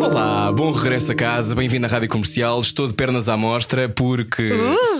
Olá, bom regresso a casa, bem-vindo à Rádio Comercial. Estou de pernas à mostra porque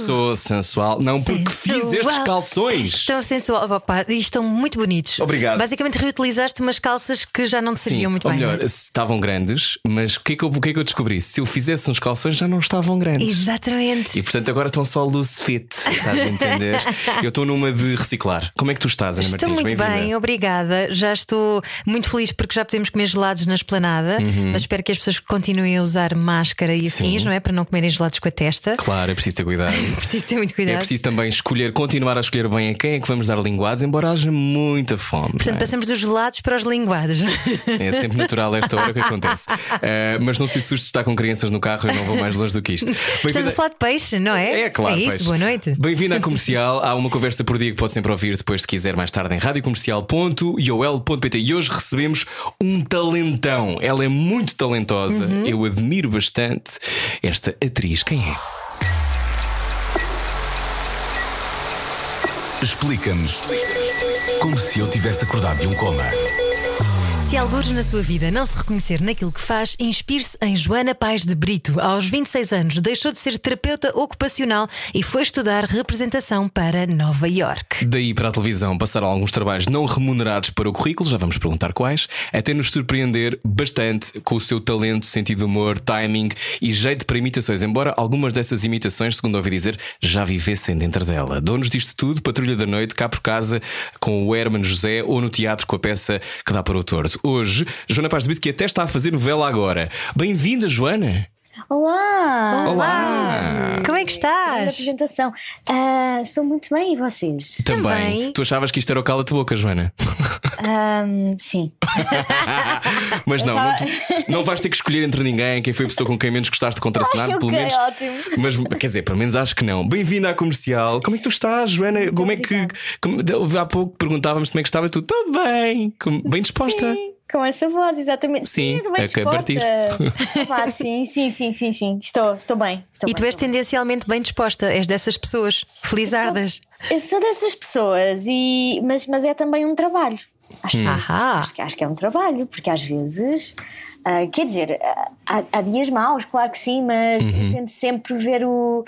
sou sensual. Não, porque fiz Sensual. estes calções. Estão sensual, opa, e estão muito bonitos. Obrigado. Basicamente reutilizaste umas calças que já não te serviam muito ou bem. melhor, é? estavam grandes, mas o que, é que eu, o que é que eu descobri? Se eu fizesse uns calções já não estavam grandes. Exatamente. E portanto agora estão só loose fit, estás a entender? eu estou numa de reciclar. Como é que tu estás, Ana Estou Martins? muito Bem-vinda. bem, obrigada. Já estou muito feliz porque já podemos comer gelados na esplanada, Uhum. mas espero que as pessoas continuem a usar máscara e afins, não é? Para não comerem gelados com a testa. Claro, é preciso ter cuidado. Preciso ter muito É cuidado. preciso também escolher, continuar a escolher bem a quem é que vamos dar linguados, embora haja muita fome. Portanto, é? passamos dos gelados para os linguados. É sempre natural esta hora que acontece. Eh, mas não se assuste se está com crianças no carro, eu não vou mais longe do que isto. Estamos a falar de peixe, não é? É claro, É isso, peixe. boa noite. Bem-vindo à comercial. Há uma conversa por dia que pode sempre ouvir depois, se quiser, mais tarde em radiocomercial.iol.pt. E hoje recebemos um talentão. Ela é muito talentosa. Uhum. Eu admiro bastante esta atriz. Quem é? Explica-nos como se eu tivesse acordado de um coma. Se algures na sua vida não se reconhecer naquilo que faz, inspire-se em Joana Paz de Brito. Aos 26 anos, deixou de ser terapeuta ocupacional e foi estudar representação para Nova York. Daí para a televisão passaram alguns trabalhos não remunerados para o currículo, já vamos perguntar quais, até nos surpreender bastante com o seu talento, sentido de humor, timing e jeito para imitações, embora algumas dessas imitações, segundo ouvi dizer, já vivessem dentro dela. Donos disto tudo, Patrulha da Noite, cá por casa com o Herman José ou no teatro com a peça que dá para o torto. Hoje, Joana Paz de Brito, que até está a fazer novela agora. Bem-vinda, Joana! Olá! Olá! Como é que estás? apresentação. Ah, estou muito bem e vocês? Também. Também. Tu achavas que isto era o cala-te boca, Joana? Ahm, sim. Mas não, não, tu- não vais ter que escolher entre ninguém quem foi a pessoa com quem menos gostaste de contracenar, Ai, pelo ok, menos. ótimo. Mas quer dizer, pelo menos acho que não. Bem-vinda à comercial. Como é que tu estás, Joana? como é que. Como, há pouco perguntávamos como é que estava tu. Estou bem, como- bem disposta. Sim, com essa voz, exatamente. Sim, bem é que a disposta. Ah, sim, sim, sim, sim, sim. Estou, estou bem. Estou E bem, tu és estou bem. tendencialmente bem disposta, és dessas pessoas, felizardas. Eu sou dessas pessoas, e, mas, mas é também um trabalho. Acho, Hum. Acho, que, acho que é um trabalho, porque às vezes, ah, quer dizer, ah, há, há dias maus, claro que sim, mas Uhum. eu tento sempre ver o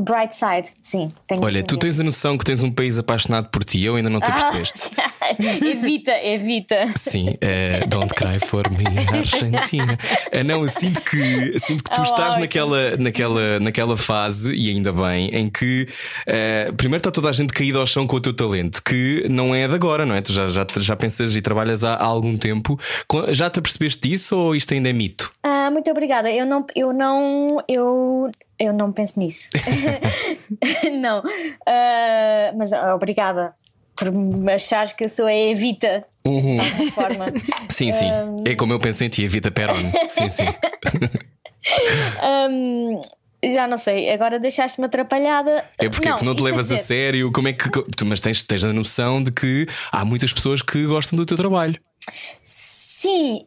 bright side. Sim, Olha, tu tens a noção que tens um país apaixonado por ti, eu ainda não te Ah. percebeste. evita, evita. Sim, eh, Don't Cry for Me, Argentina. Ah, não, eu sinto que, sinto que tu Ah, estás ótimo. naquela, naquela, naquela fase, e ainda bem, em que eh, primeiro está toda a gente caída ao chão com o teu talento, que não é de agora, não é? Tu já, já, já pensas e trabalhas há, há algum tempo. Já te apercebeste disso ou isto ainda é mito? Ah, muito obrigada. Eu não, eu não, eu, eu não penso nisso. não. Ah, mas ah, obrigada por achares que eu sou a Evita. Uhum. De forma. Sim, sim. É como eu pensei em ti, a Vita Peron. Sim, sim. Ahm, já não sei, agora deixaste-me atrapalhada. É porque não, não te isto levas a sério. Como é que. tu- Mas tens, tens a noção de que há muitas pessoas que gostam do teu trabalho. Sim,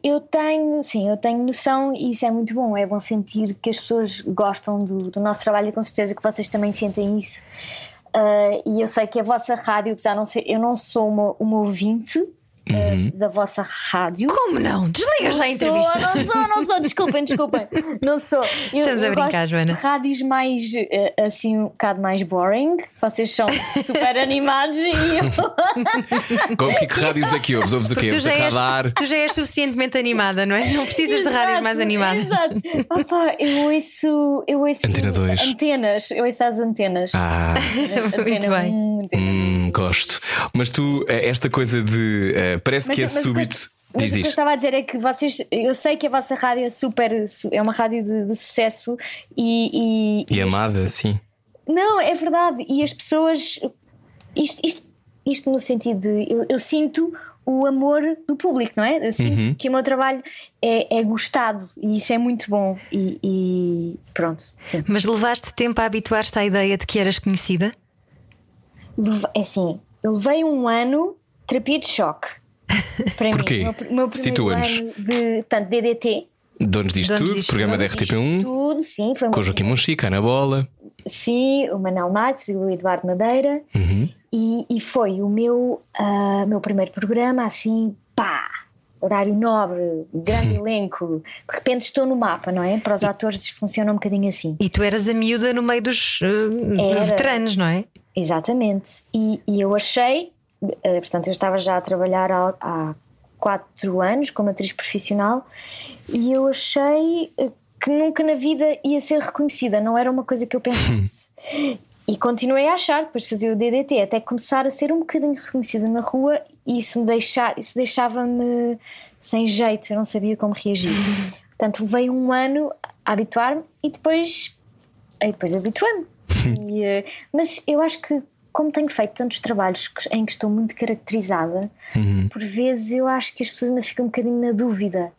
eu tenho, sim, eu tenho noção e isso é muito bom. É bom sentir que as pessoas gostam do, do nosso trabalho e com certeza que vocês também sentem isso. Ah, e eu sei que a vossa rádio, apesar de não ser, eu não sou uma, uma ouvinte ah, Uhum. da vossa rádio. Como não? Desliga já a Não entrevista. Sou, não sou, não sou, desculpem, desculpem. Não sou. Eu, Estamos a brincar, gosto Joana. De rádios mais, eh, assim, um bocado mais boring. Vocês são super animados e eu. Com que, que rádios é que ouves? Ouves o quê? Tu já, és, radar? tu já és suficientemente animada, não é? Não precisas de rádios Exato, mais animadas. Exato. Opa, eu ouço. Eu ouço Antena dois. Antenas. Eu ouço as antenas. Ah. Muito Antena bem. um, antena Hum, gosto. Mas tu, eh, esta coisa de. Parece que é Mas- que eu- súbito. Mas Diz, o que eu estava a dizer é que vocês, eu sei que a vossa rádio é super, su- é uma rádio de, de sucesso e, e, E as amada, pessoas- sim. Não, é verdade. E as pessoas, isto, isto, isto no sentido de, eu, eu sinto o amor do público, não é? Eu sinto Uhum. que o meu trabalho é, é gostado e isso é muito bom. E, e pronto, sim. Mas levaste tempo a habituar-te à ideia de que eras conhecida? Leve- É assim, eu levei um ano terapia de choque. Para Porquê? mim, o meu, pr- meu primeiro Situa-nos. ano de tanto DDT. Donos disto Donos tudo, disto programa da Fiz RTP1, Tudo, sim, foi com o Joaquim Monchique, Ana Bola. Sim, o Manel Matos e o Eduardo Madeira. Uhum. E, e foi o meu, ah, meu primeiro programa, assim, pá! Horário nobre, grande elenco. De repente estou no mapa, não é? Para os atores funciona um bocadinho assim. E tu eras a miúda no meio dos Era. veteranos, não é? Exatamente. E, e eu achei, portanto, eu estava já a trabalhar há, quatro anos como atriz profissional e eu achei eh, que nunca na vida ia ser reconhecida, não era uma coisa que eu pensasse. e continuei a achar, depois de fazer o DDT, até começar a ser um bocadinho reconhecida na rua e isso me deixar, isso deixava-me sem jeito, eu não sabia como reagir. Portanto, levei um ano a habituar-me e depois, aí depois habituei-me. E, eh, mas eu acho que, como tenho feito tantos trabalhos em que estou muito caracterizada, por vezes eu acho que as pessoas ainda ficam um bocadinho na dúvida.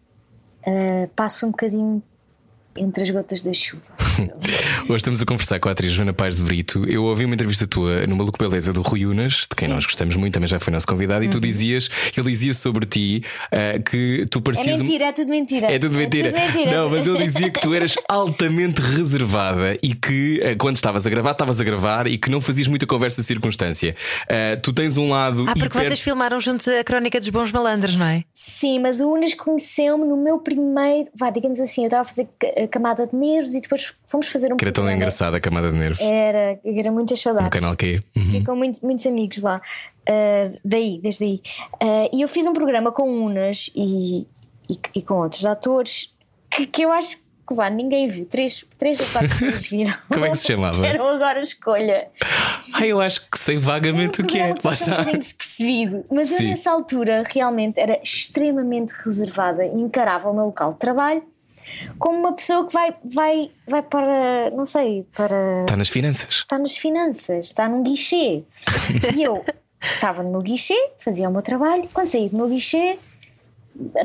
Uh, passo um bocadinho entre as gotas da chuva. Hoje estamos a conversar com a atriz Joana Paz de Brito. Eu ouvi uma entrevista tua no Maluco Beleza do Rui Unas, de quem nós gostamos muito, também já foi nosso convidado, Uhum. e tu dizias, ele dizia sobre ti eh, que tu É parecias. um- mentira, é tudo mentira. É tudo mentira. mentira. Não, mas ele dizia que tu eras altamente reservada e que eh, quando estavas a gravar, estavas a gravar e que não fazias muita conversa circunstância. Eh, tu tens um lado. Ah, porque hiper- vocês filmaram juntos a Crónica dos Bons Malandros, não é? Sim, mas o Unas conheceu-me no meu primeiro. Vá, digamos assim, eu estava a fazer camada de nervos e depois fomos fazer um Que era tão engraçada a camada de nervos. Era, era muitas saudades. No canal Q. Uhum. Com muitos, muitos amigos lá. Uh, daí, desde aí. Uh, e eu fiz um programa com Unas e, e, e com outros atores que, que eu acho que lá ninguém viu. Três, três ou quatro pessoas viram. Como é que se chamava? Eram agora escolha. Ah, eu acho que sei vagamente o que é. Um Lá está. Um despercebido. Mas eu Sim. nessa altura realmente era extremamente reservada e encarava o meu local de trabalho como uma pessoa que vai, vai, vai para, não sei, para Está nas finanças. está nas finanças, está num guichê. e eu estava no meu guichê, fazia o meu trabalho. Quando saí do meu guichê,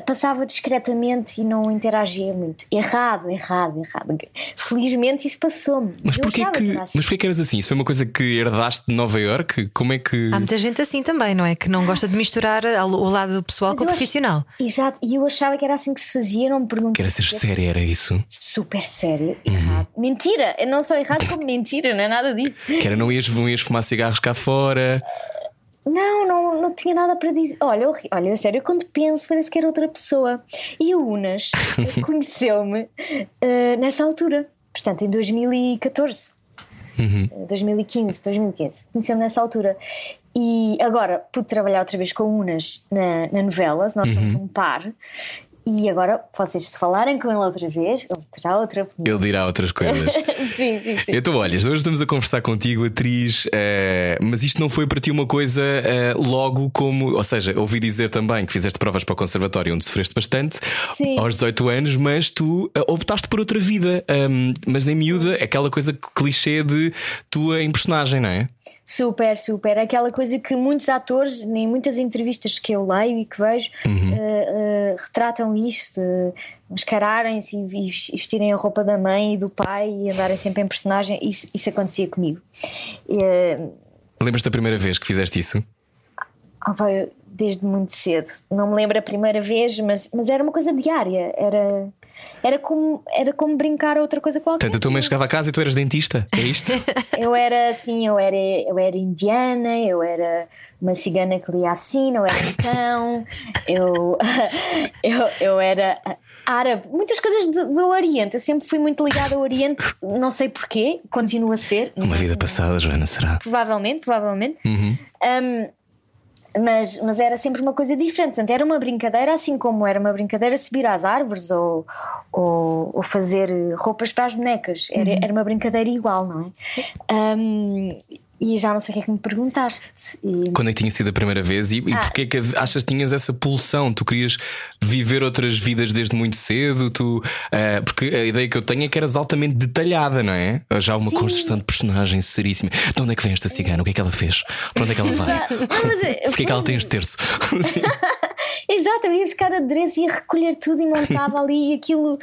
passava discretamente e não interagia muito. Errado, errado, errado. Felizmente isso passou-me. Mas porquê que, era assim. mas porquê que eras assim? Isso foi uma coisa que herdaste de Nova York? Como é que. Há muita gente assim também, não é? Que não gosta de misturar o lado pessoal Mas com o profissional. Exato, e eu achava que era assim que se fazia, não me perguntava. Que era ser séria, era isso? Super sério, errado. Mentira, eu não sou errado como mentira, não é nada disso. Que era não ias, não ias fumar cigarros cá fora. Não, não, não tinha nada para dizer. Olha, eu, olha, sério, eu quando penso parece que era outra pessoa. E o Unas conheceu-me eh, nessa altura, portanto, em 2014. Uhum. 2015, 2015. Conheceu-me nessa altura. E agora pude trabalhar outra vez com o Unas na, na novela, nós Uhum. somos um par. E agora, vocês se falarem com ele outra vez, ele terá outra opinião. Ele dirá outras coisas. sim, sim, sim. Então, olha, hoje estamos a conversar contigo, atriz, eh, mas isto não foi para ti uma coisa eh, logo como. Ou seja, ouvi dizer também que fizeste provas para o conservatório onde sofreste bastante Sim. aos 18 anos, mas tu eh, optaste por outra vida. Ahm, mas em miúda, é aquela coisa clichê de tua em personagem, não é? Super, super. Aquela coisa que muitos atores, em muitas entrevistas que eu leio e que vejo, Uhum. eh, eh, retratam isto de mascararem-se e vestirem a roupa da mãe e do pai e andarem sempre em personagem. Isso, isso acontecia comigo. Eh, Lembras-te da primeira vez que fizeste isso? ah, pá, eu- desde muito cedo. Não me lembro a primeira vez, mas, mas era uma coisa diária. Era, era, como, era como brincar a outra coisa qualquer. Portanto, a tua mãe chegava a casa e tu eras dentista. É isto? Eu era assim, eu era, eu era indiana, eu era uma cigana que lia assim, não era cão, eu, eu, eu era árabe, muitas coisas do, do Oriente. Eu sempre fui muito ligada ao Oriente, não sei porquê, continuo a ser. Uma vida passada, Joana, será? Provavelmente, provavelmente. Uhum. Um, mas, mas era sempre uma coisa diferente. Portanto, era uma brincadeira, assim como era uma brincadeira subir às árvores ou, ou, ou fazer roupas para as bonecas. Era, era uma brincadeira igual, não é? Um, e já não sei o que é que me perguntaste. E- Quando é que tinha sido a primeira vez e, e Ah. porquê é que achas que tinhas essa pulsão? Tu querias viver outras vidas desde muito cedo? Tu, ah, porque a ideia que eu tenho é que eras altamente detalhada, não é? Já uma Sim. construção de personagem seríssima. De onde é que vem esta cigana? O que é que ela fez? Para onde é que ela vai? Eh, Porquê é que ela tem este terço? Exato, eu ia buscar adereço e ia recolher tudo e montava ali e aquilo.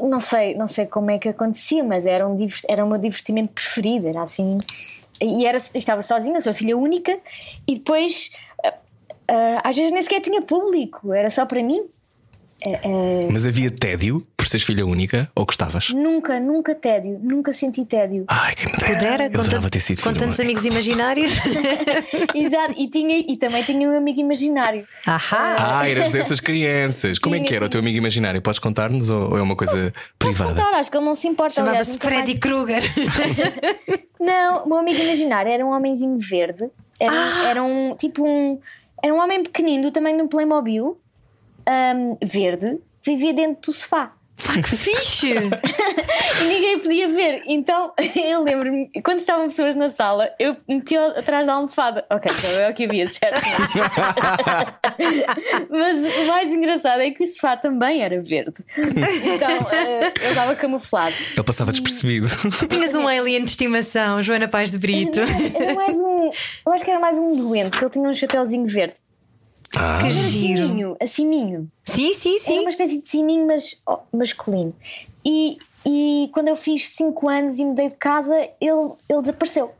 Não sei, não sei como é que acontecia, mas era, um, era o meu divertimento preferido, era assim. E era, estava sozinha, sou filha única, e depois. ah, ah, às vezes nem sequer tinha público, era só para mim. É, é, Mas havia tédio por seres filha única ou gostavas? nunca, nunca tédio, nunca senti tédio. Ai, quem me dera. Pudera, Eu adorava ter sido com tantos amigos imaginários. Exato, e, tinha, e também tinha um amigo imaginário. Ahá! Ah, eras dessas crianças. Como é que Tinha, era o teu amigo imaginário? Podes contar-nos ou ou é uma coisa Posso privada? contar, acho que ele não se importa. Chamava-se nunca mais- Freddy Krueger. Não, o meu amigo imaginário era um homenzinho verde. Era, Ah! era um tipo um. Era um homem pequenino do tamanho de um Playmobil, ahm, verde, que vivia dentro do sofá. que fixe! E ninguém podia ver. Então eu lembro-me, quando estavam pessoas na sala, eu metia atrás da almofada. Ok, então é o que havia, certo? Mas o mais engraçado é que o sofá também era verde. Então eh, eu estava camuflado. Ele passava despercebido. Tinhas um alien de estimação, Joana Paz de Brito. Era mais um. Eu acho que era mais um doente, porque ele tinha um chapéuzinho verde. Ah, Que Era Giro. sininho, a sininho. Sim, sim, Era sim. uma espécie de sininho, mas oh, masculino. E, e quando eu fiz 5 anos e mudei de casa, ele, ele desapareceu.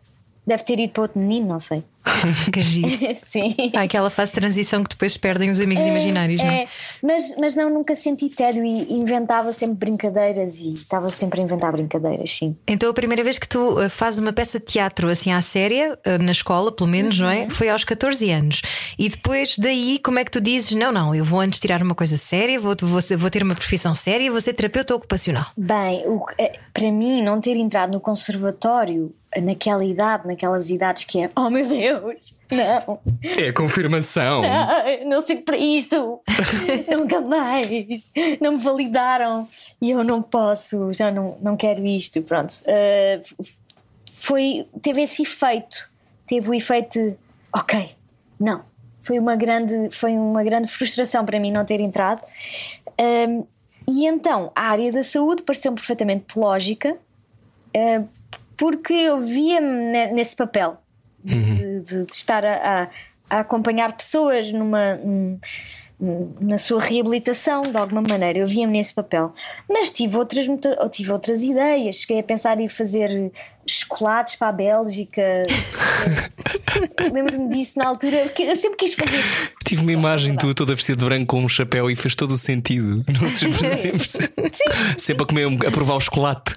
Deve ter ido para outro menino, não sei. Que giro. Sim. Há aquela fase de transição que depois perdem os amigos imaginários, não é? É, mas, mas não, nunca senti tédio e inventava sempre brincadeiras e estava sempre a inventar brincadeiras, sim. Então a primeira vez que tu uh, fazes uma peça de teatro assim à séria, uh, na escola, pelo menos, não Uhum. é? Foi aos 14 anos. E depois daí, como é que tu dizes: não, não, eu vou antes tirar uma coisa séria, vou, vou, vou ter uma profissão séria, vou ser terapeuta ocupacional. Bem, o eh, para mim, não ter entrado no conservatório eh, naquela idade, naquelas idades que é, oh meu Deus, não, é a confirmação. Ai, não sirvo para isto, nunca mais, não me validaram e eu não posso, já não, não quero isto. Pronto, Uh, foi, teve esse efeito, teve o efeito de, ok, não. Foi uma grande, foi uma grande frustração para mim não ter entrado. Um, e então a área da saúde pareceu-me perfeitamente lógica, uh, porque eu via-me ne- nesse papel de, de- de estar a, a- acompanhar pessoas numa, num- na sua reabilitação de alguma maneira. Eu via-me nesse papel. Mas tive outras, tive outras ideias. Cheguei a pensar em fazer chocolates para a Bélgica. Lembro-me disso na altura. porque Eu sempre quis fazer. Tive uma imagem tua toda vestida de branco com um chapéu e fez todo o sentido. Não sei sempre, sempre, sempre a comer, a provar o chocolate.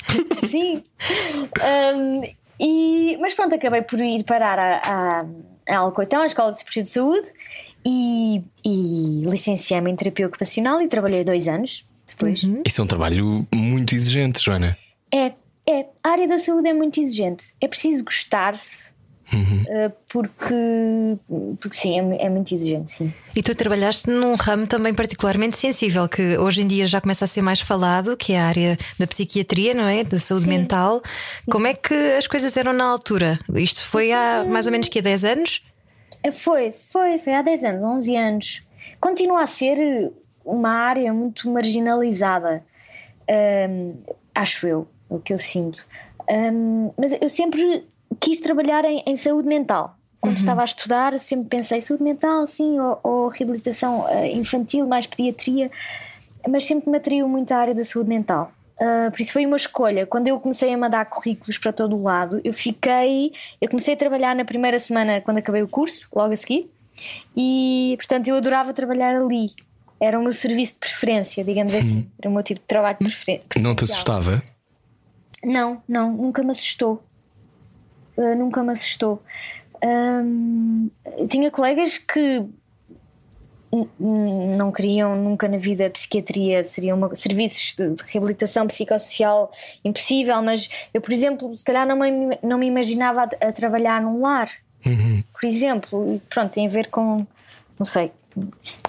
Sim. Um, e, mas pronto, acabei por ir parar a, a, a Alcoitão, à Escola de Superior de Saúde, e, e licenciei-me em terapia ocupacional e trabalhei dois anos depois. Isso é um trabalho muito exigente, Joana. É, é, a área da saúde é muito exigente. É preciso gostar-se. Uh, porque, porque sim, é, é muito exigente, sim. E tu trabalhaste num ramo também particularmente sensível, que hoje em dia já começa a ser mais falado, que é a área da psiquiatria, não é? Da saúde mental. Como é que as coisas eram na altura? Isto foi há mais ou menos que há 10 anos? É, Foi, foi, foi há 10 anos, 11 anos. Continua a ser uma área muito marginalizada, hum, acho eu, o que eu sinto. Hum, mas eu sempre quis trabalhar em, em saúde mental. Quando estava a estudar, sempre pensei saúde mental, sim, ou, ou reabilitação eh, infantil, mais pediatria, mas sempre me atraiu muito a área da saúde mental. Ah, por isso foi uma escolha. Quando eu comecei a mandar currículos para todo o lado, eu fiquei. Eu comecei a trabalhar na primeira semana quando acabei o curso, logo a seguir, e portanto eu adorava trabalhar ali. Era o meu serviço de preferência, digamos assim. Era o meu tipo de trabalho de preferência. Não te assustava? Não, não, nunca me assustou. Uh, nunca me assustou. Eu tinha colegas que não queriam nunca na vida psiquiatria, seriam uma- serviços de, de reabilitação psicossocial impossível, mas eu, por exemplo, se calhar não me, não me imaginava a, a trabalhar num lar, por exemplo, pronto, tem a ver com, não sei,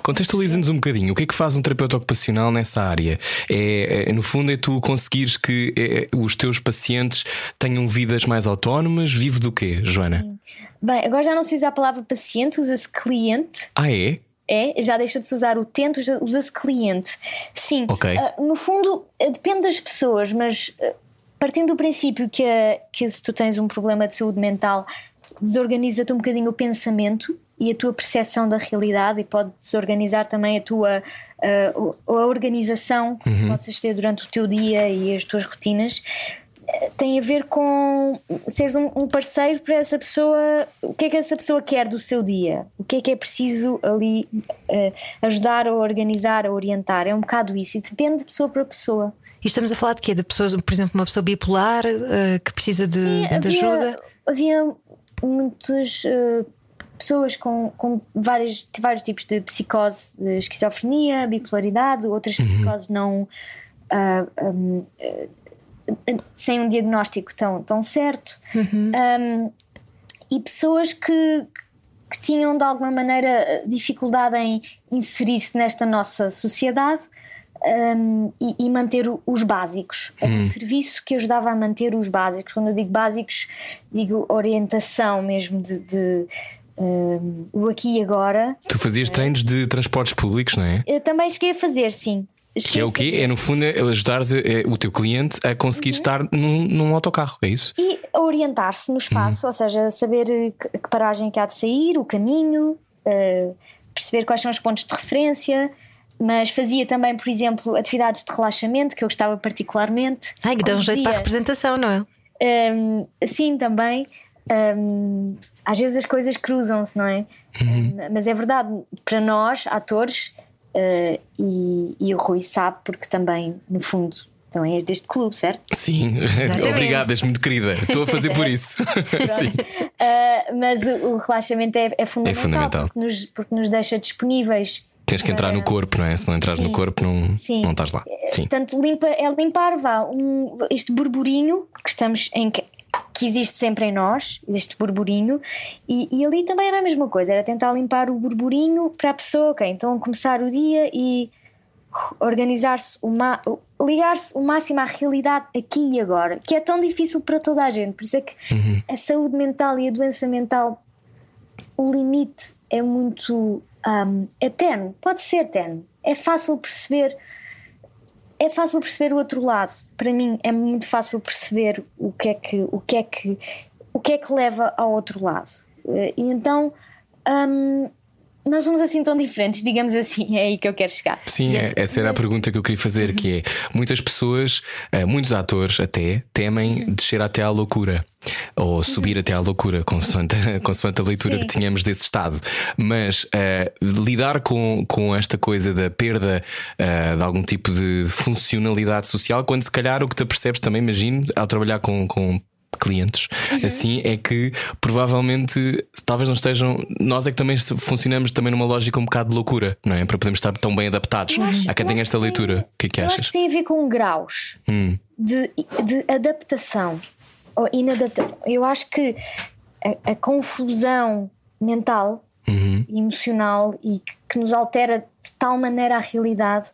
Contextualiza-nos um bocadinho. O que é que faz um terapeuta ocupacional nessa área? É, é, no fundo, é tu conseguires que é, os teus pacientes tenham vidas mais autónomas? Vive do quê, Joana? Bem, agora já não se usa a palavra paciente, usa-se cliente. Ah, é? É, já deixa de se usar o tento, usa- usa-se cliente. Sim, Ok. ah, no fundo ah, depende das pessoas, mas ah, partindo do princípio que, a- que se tu tens um problema de saúde mental, desorganiza-te um bocadinho o pensamento e a tua percepção da realidade e pode desorganizar também a tua o- a organização que possas ter durante o teu dia e as tuas rotinas. tem a ver com seres um, um, parceiro para essa pessoa. O que é que essa pessoa quer do seu dia? O que é que é preciso ali uh, ajudar a organizar, a orientar? É um bocado isso e depende de pessoa para pessoa. E estamos a falar de quê? De pessoas, por exemplo, uma pessoa bipolar uh, que precisa de, Sim, de havia, ajuda? Havia muitas uh, pessoas com, com vários, vários tipos de psicose, de esquizofrenia, bipolaridade, outras uhum. psicoses não. Um, sem um diagnóstico tão, tão certo, uhum. um, e pessoas que, que tinham de alguma maneira dificuldade em inserir-se nesta nossa sociedade um, e, e, manter os básicos. Era um hum. serviço que ajudava a manter os básicos. Quando eu digo básicos, digo orientação mesmo de, de um, o aqui e agora. Tu fazias treinos de transportes públicos, não é? Eu também cheguei a fazer, sim. Que é o quê? É no fundo é ajudar é, o teu cliente a conseguir uhum. estar num, num, autocarro, é isso? E a orientar-se no espaço, uhum. ou seja, saber que, que, paragem que há de sair, o caminho, uh, perceber quais são os pontos de referência. Mas fazia também, por exemplo, atividades de relaxamento que eu gostava particularmente. Ai, que dá um jeito para a representação, não é? Um, sim, também. Um, às vezes as coisas cruzam-se, não é? Uhum. Mas é verdade, para nós, atores, Uh, e, e, o Rui sabe, porque também, no fundo, também és deste clube, certo? Sim, obrigada, és muito querida. Estou a fazer por isso. Sim. Uh, mas o, o relaxamento é, é, fundamental, é fundamental. Porque, nos, porque nos deixa disponíveis. Tens que entrar no corpo, não é? Se não entras no corpo, não, Sim. não estás lá. Sim. Portanto, limpa, é limpar vá, um, este burburinho que estamos em, que existe sempre em nós, este burburinho, e, e, ali também era a mesma coisa, era tentar limpar o burburinho para a pessoa, ok, então começar o dia e organizar-se, ligar-se o máximo à realidade aqui e agora, que é tão difícil para toda a gente, por isso é que uhum. a saúde mental e a doença mental, o limite é muito um, é tenue, pode ser tenue, é fácil perceber é fácil perceber o outro lado. Para mim é muito fácil perceber o que é que o que é que o que é que leva ao outro lado. Eh, e então hum, nós somos assim tão diferentes, digamos assim, é aí que eu quero chegar. Sim, é, essa era a pergunta que eu queria fazer, que é muitas pessoas, eh, muitos atores até, temem descer até à loucura. Ou subir até à loucura, consoante, consoante a leitura Sim. que tínhamos desse estado. Mas uh, lidar com, com esta coisa da perda uh, de algum tipo de funcionalidade social, quando se calhar o que te percebes também, imagino, ao trabalhar com, com clientes, uhum. assim é que provavelmente talvez não estejam. Nós é que também funcionamos também numa lógica um bocado de loucura, não é? Para podermos estar tão bem adaptados a quem tem esta leitura. O que é que achas? Acho que tem a ver com graus hum. de, de adaptação ou inadaptação. Eu acho que a, a confusão mental, uhum. emocional e que, que nos altera de tal maneira a realidade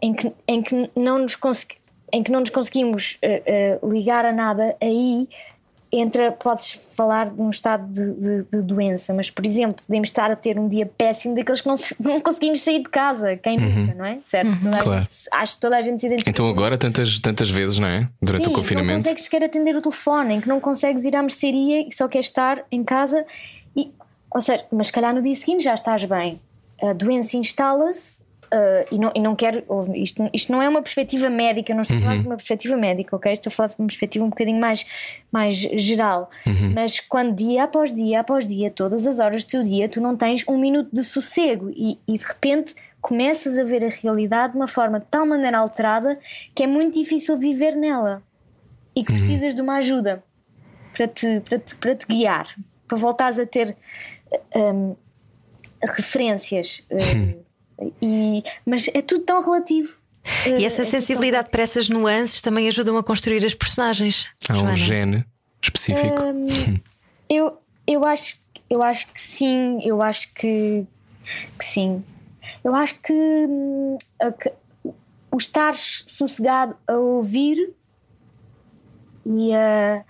em que, em que não nos conseguimos em que não nos conseguimos uh, uh, ligar a nada, aí entra, podes falar de um estado de, de, de, doença, mas por exemplo, podemos estar a ter um dia péssimo daqueles que não, não conseguimos sair de casa, quem uhum. nunca, não é? Certo? Uhum. Claro. Gente, acho que toda a gente se identifica. Então agora tantas, tantas vezes, não é? Durante Sim, o confinamento. Não consegues sequer atender o telefone, em que não consegues ir à mercearia e só queres estar em casa e, ou seja, mas se calhar no dia seguinte já estás bem. A doença instala-se Uh, e, não, e não quero. Isto, isto não é uma perspectiva médica, eu não estou uhum. a falar de uma perspectiva médica, ok? Estou a falar de uma perspectiva um bocadinho mais, mais geral. Uhum. Mas quando dia após dia após dia, todas as horas do teu dia, tu não tens um minuto de sossego e, e de repente começas a ver a realidade de uma forma de tal maneira alterada que é muito difícil viver nela e que uhum. precisas de uma ajuda para te, para te, para te guiar, para voltares a ter um, referências. Um, e, mas é tudo tão relativo. E essa é sensibilidade para essas nuances também ajudam a construir as personagens. Há um gene específico. Um, eu, eu, acho, eu acho que sim, eu acho que, que sim. Eu acho que, hum, que o estar sossegado a ouvir e a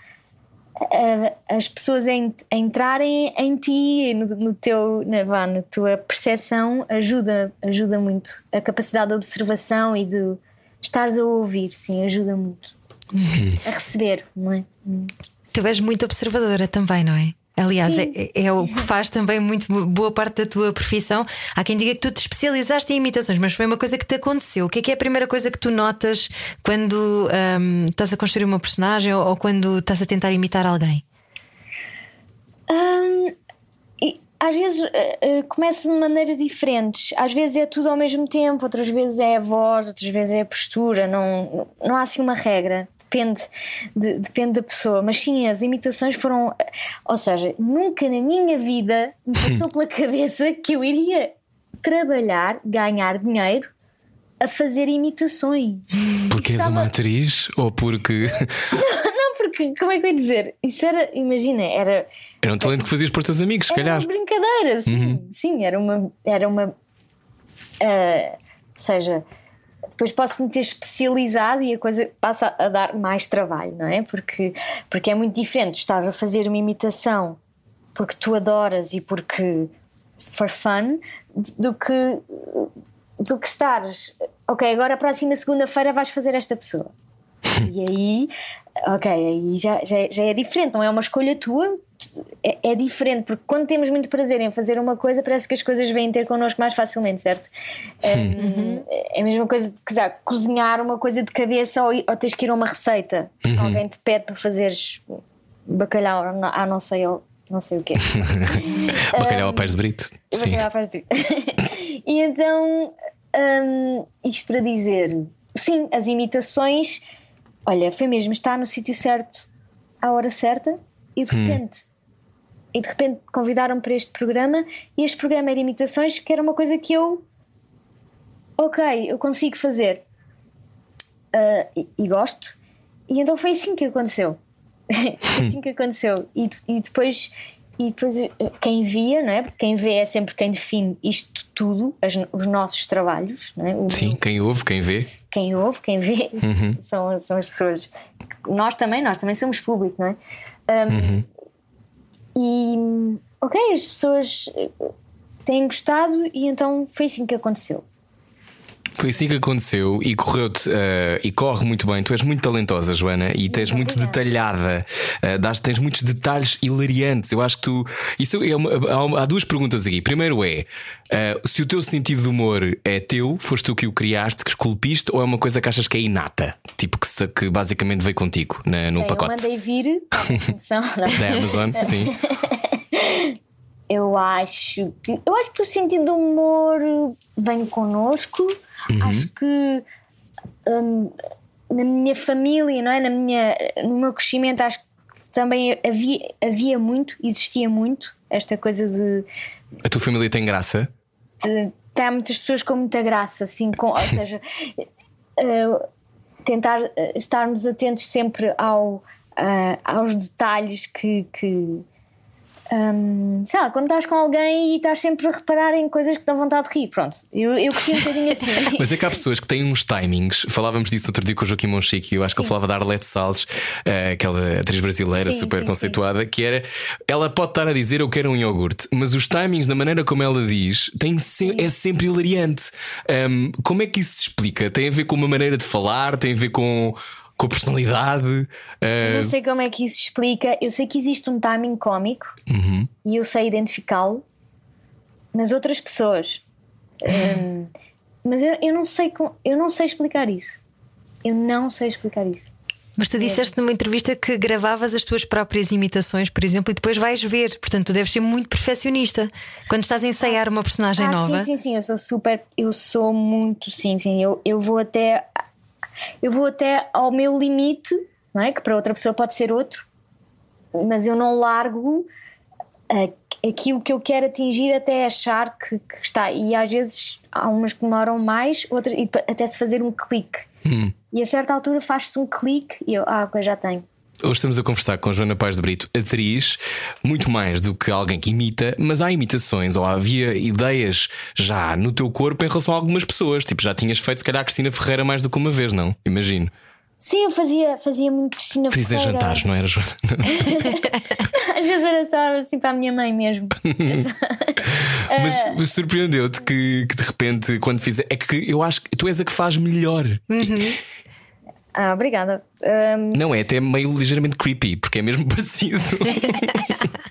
as pessoas a, entrarem em ti, no, no teu, na, vá, na tua percepção, ajuda, ajuda muito. A capacidade de observação e de estares a ouvir, sim, ajuda muito. a receber, não é? Tu és muito observadora também, não é? Aliás, é, é, o que faz também muito boa parte da tua profissão. Há quem diga que tu te especializaste em imitações, mas foi uma coisa que te aconteceu. O que é que é a primeira coisa que tu notas quando um, estás a construir uma personagem ou, ou, quando estás a tentar imitar alguém? Um, às vezes uh, começa de maneiras diferentes. Às vezes é tudo ao mesmo tempo, outras vezes é a voz, outras vezes é a postura. Não, não há assim uma regra depende, de, depende da pessoa. Mas sim, as imitações foram. Ou seja, nunca na minha vida me passou pela cabeça que eu iria trabalhar, ganhar dinheiro a fazer imitações. Porque Estava... és uma atriz ou porque. não, não, porque, como é que eu ia dizer? Isso era, imagina, era. Era um talento que fazias para os teus amigos, se calhar. Era uma brincadeira, sim. Uhum. Sim, era uma. Era uma uh, ou seja, depois posso me ter especializado e a coisa passa a dar mais trabalho, não é? Porque, porque é muito diferente. Estás a fazer uma imitação porque tu adoras e porque for fun do que do que estares, ok, agora a próxima segunda-feira vais fazer esta pessoa. E aí, ok, aí já, já, já é diferente, não é uma escolha tua, é, é, diferente, porque quando temos muito prazer em fazer uma coisa, parece que as coisas vêm ter connosco mais facilmente, certo? Uhum. É, a mesma coisa de quiser, cozinhar uma coisa de cabeça ou, ou tens que ir a uma receita. Uhum. Alguém te pede para fazeres bacalhau, ah, não sei, não sei o que bacalhau a pés de brito. Bacalhau a pés de brito. e então, um, isto para dizer, sim, as imitações, olha, foi mesmo estar no sítio certo à hora certa e de hum. E de repente convidaram-me para este programa e este programa era imitações que era uma coisa que eu ok, eu consigo fazer uh, e, e, gosto e então foi assim que aconteceu foi assim que aconteceu e, e depois e depois quem via, não é? Porque quem vê é sempre quem define isto tudo, as, os nossos trabalhos, não é? O, Sim, quem ouve, quem vê. Quem ouve, quem vê, uhum. são, são as pessoas. Nós também, nós também somos público, não é? Um, uhum. E ok, as pessoas têm gostado e então foi assim que aconteceu. Foi assim que aconteceu e correu-te uh, e corre muito bem. Tu és muito talentosa, Joana, e tens muito, muito detalhada. Uh, tens muitos detalhes hilariantes. Eu acho que tu. Isso é uma, há, há, duas perguntas aqui. Primeiro é: uh, se o teu sentido de humor é teu, foste tu que o criaste, que esculpiste, ou é uma coisa que achas que é inata? Tipo, que, que basicamente veio contigo na, no pacote? Eu mandei vir a da Amazon, sim. Eu acho que eu acho que o sentido do humor vem connosco. Uhum. Acho que um, na minha família, não é? Na minha, no meu crescimento, acho que também havia, havia muito, existia muito esta coisa de. A tua família tem graça? De, tem muitas pessoas com muita graça, assim, com, ou seja, uh, tentar uh, estarmos atentos sempre ao, uh, aos detalhes que, que um, sei lá, quando estás com alguém e estás sempre a reparar em coisas que dão vontade de rir, pronto. Eu, eu cresci um bocadinho assim. Mas é que há pessoas que têm uns timings. Falávamos disso outro dia com o Joaquim Monchique, eu acho que sim. ele falava da Arlete Salles, uh, aquela atriz brasileira sim, super sim, conceituada, que era ela pode estar a dizer eu quero um iogurte, mas os timings, da maneira como ela diz, tem se é sempre hilariante. Um, como é que isso se explica? Tem a ver com uma maneira de falar, tem a ver com com a personalidade. Uh... Não sei como é que isso se explica. Eu sei que existe um timing cómico uhum. e eu sei identificá-lo nas outras pessoas. um, mas eu, eu, não sei com, eu não sei explicar isso. Eu não sei explicar isso. Mas tu disseste numa entrevista que gravavas as tuas próprias imitações, por exemplo, e depois vais ver. Portanto, tu deves ser muito perfeccionista quando estás a ensaiar uma personagem ah, nova. Sim, sim, sim. Eu sou super. Eu sou muito. Sim, sim. Eu, eu vou até eu vou até ao meu limite, não é? que para outra pessoa pode ser outro, mas eu não largo aquilo que eu quero atingir até achar que, que, está. E às vezes há umas que demoram mais, outras, e até se fazer um clique. Hum. E a certa altura faz-se um clique e eu, ah, ok, já tenho. Hoje estamos a conversar com Joana Paz de Brito, atriz, muito mais do que alguém que imita, mas há imitações ou havia ideias já no teu corpo em relação a algumas pessoas. Tipo, já tinhas feito, se calhar, a Cristina Ferreira mais do que uma vez, não? Imagino. Sim, eu fazia, fazia muito Cristina Ferreira. jantares, não era, Joana? Às vezes era só assim para a minha mãe mesmo. mas surpreendeu-te que, que, de repente, quando fizer. É que eu acho que tu és a que faz melhor. Uhum. Ah, obrigada. Um, Não, é até meio ligeiramente creepy, porque é mesmo parecido.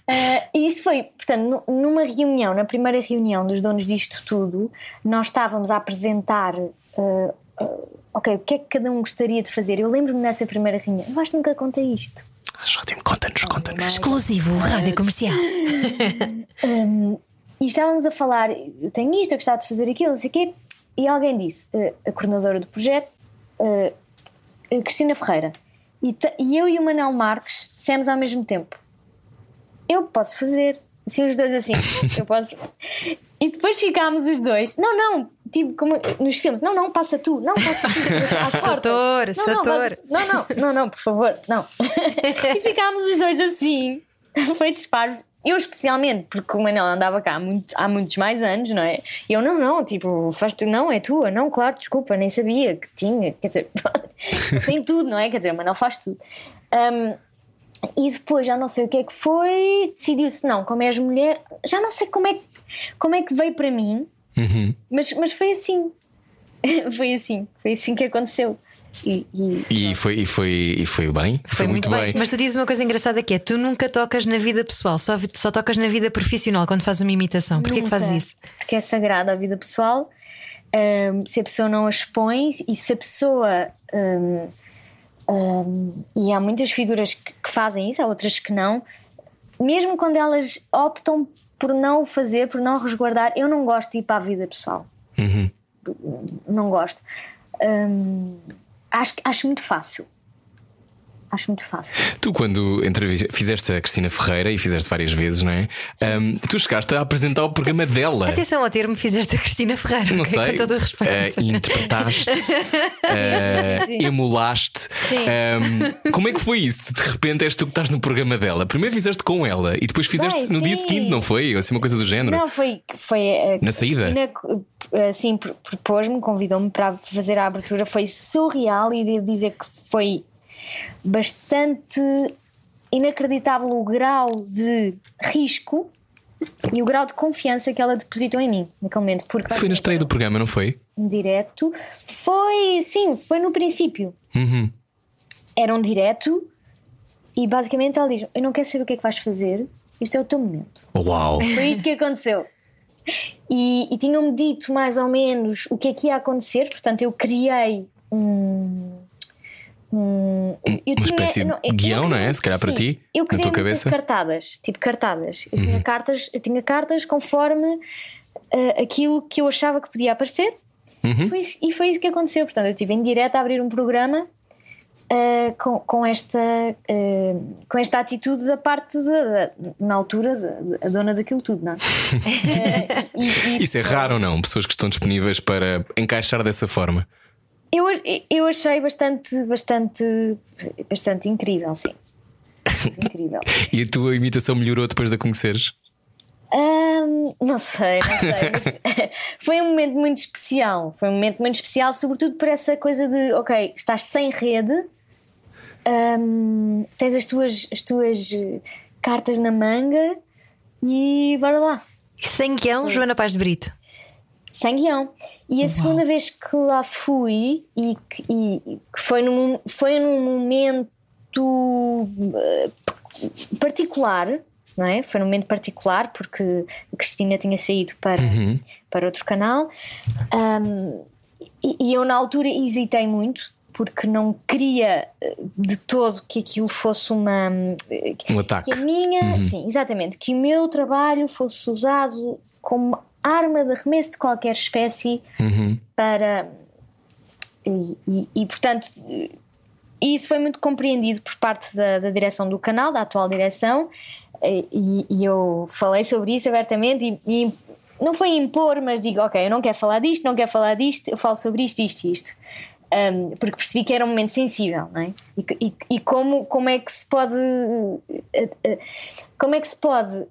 E isso foi, portanto, nu- numa reunião, na primeira reunião dos donos disto tudo, nós estávamos a apresentar. uh, uh, ok, o que é que cada um gostaria de fazer? Eu lembro-me nessa primeira reunião, eu acho que nunca contei isto. Ótimo, conta-nos, conta-nos. Exclusivo, rádio comercial. E estávamos a falar, eu tenho isto, eu gostava de fazer aquilo, não sei o quê, e alguém disse, uh, a coordenadora do projeto, uh, uh, Cristina Ferreira, e, e eu e o Manuel Marques dissemos ao mesmo tempo: Eu posso fazer. Assim, os dois assim, eu posso. E depois ficámos os dois, não, não, tipo como nos filmes, não, não, passa tu, não, passa tu. à Sou porta. ator, Não, sou não, Não, não, não, não, por favor, não. e ficámos os dois assim, foi disparo. Eu especialmente, porque o Manel andava cá há, muito- há muitos mais anos, não é? E eu, não, não, tipo, faz tu, não, é tua, não, claro, desculpa, nem sabia que tinha, quer dizer, tem tudo, não é? Quer dizer, o Manel faz tudo. Um, e depois já não sei o que é que foi, decidiu-se, não, como és mulher, já não sei como é, que- como é que veio para mim, Uhum. mas, mas foi assim. foi assim, foi assim que aconteceu. E, e- E foi, e, foi, e foi bem? Foi muito bem. Mas tu dizes uma coisa engraçada que é: tu nunca tocas na vida pessoal, só, só tocas na vida profissional quando fazes uma imitação. Porquê que Nunca. fazes isso? Porque é sagrado a vida pessoal. Hum, se a pessoa não a expõe e se a pessoa. hum, hum, e há muitas figuras que, que fazem isso, há outras que não. Mesmo quando elas optam por não o fazer, por não resguardar, eu não gosto de ir para a vida pessoal. Uhum. Não gosto. Hum, acho, acho muito fácil. Acho muito fácil. Tu, quando fizeste a Cristina Ferreira e fizeste várias vezes, não é? Ahm, tu chegaste a apresentar o programa dela. Atenção ao termo, fizeste a Cristina Ferreira. Não sei. Com todo o respeito. eh, interpretaste, Sim. emulaste. Ahm, como é que foi isso? De repente és tu que estás no programa dela. Primeiro fizeste com ela e depois fizeste Bem, no dia sim. seguinte, não foi? Ou assim, uma coisa do género. Não, foi. foi eh, Na a saída? Cristina, assim, pro- propôs-me, convidou-me para fazer a abertura. Foi surreal e devo dizer que foi bastante inacreditável o grau de risco e o grau de confiança que ela depositou em mim naquele momento. Porque Isso foi na estreia do programa, não foi? um direto. Foi, sim, foi no princípio. Uhum. Era um direto e basicamente ela diz: Eu não quero saber o que é que vais fazer, este é o teu momento. Uau! Foi isto que aconteceu. E, e tinham-me dito mais ou menos o que é que ia acontecer, portanto, eu criei um. Um- Uma espécie de eu eu guião, não é? Se calhar para sim, ti, Eu na tua cabeça. Uhum. cartadas, tipo cartadas. Eu, tinha cartas. eu tinha cartas conforme eh, aquilo que eu achava que podia aparecer. Uhum. Foi isso- e foi isso que aconteceu. Portanto, eu estive em direto a abrir um programa eh, com, com, esta, eh, com esta atitude da parte, de, da- na altura, a dona daquilo tudo, não é? E- e Isso é raro ou não? Pessoas que estão disponíveis para encaixar dessa forma. Eu, eu achei bastante, bastante, bastante incrível, sim. Incrível. E a tua imitação melhorou depois de a conheceres? Ahm, não sei, não sei, mas foi um momento muito especial. Foi um momento muito especial, sobretudo por essa coisa de, ok, estás sem rede, ahm, tens as tuas, as tuas cartas na manga e bora lá, Sem guião, Joana Paz de Brito. Sem guião. E a segunda vez que lá fui e que, e- que foi, num, foi num momento eh, particular, não é? Foi num momento particular porque a Cristina tinha saído para, para outro canal Ahm, e, e eu na altura hesitei muito porque não queria eh, de todo que aquilo fosse uma eh, Um ataque. que a minha, sim, exatamente, que o meu trabalho fosse usado como arma de arremesso de qualquer espécie Uhum. para e, e- e, portanto isso foi muito compreendido por parte da, da direção do canal, da atual direção, e, e eu falei sobre isso abertamente e, não foi impor, mas digo, ok, eu não quero falar disto, não quero falar disto, eu falo sobre isto, isto e isto. Um, porque percebi que era um momento sensível, não é? E, e- e como, como é que se pode eh, eh, como é que se pode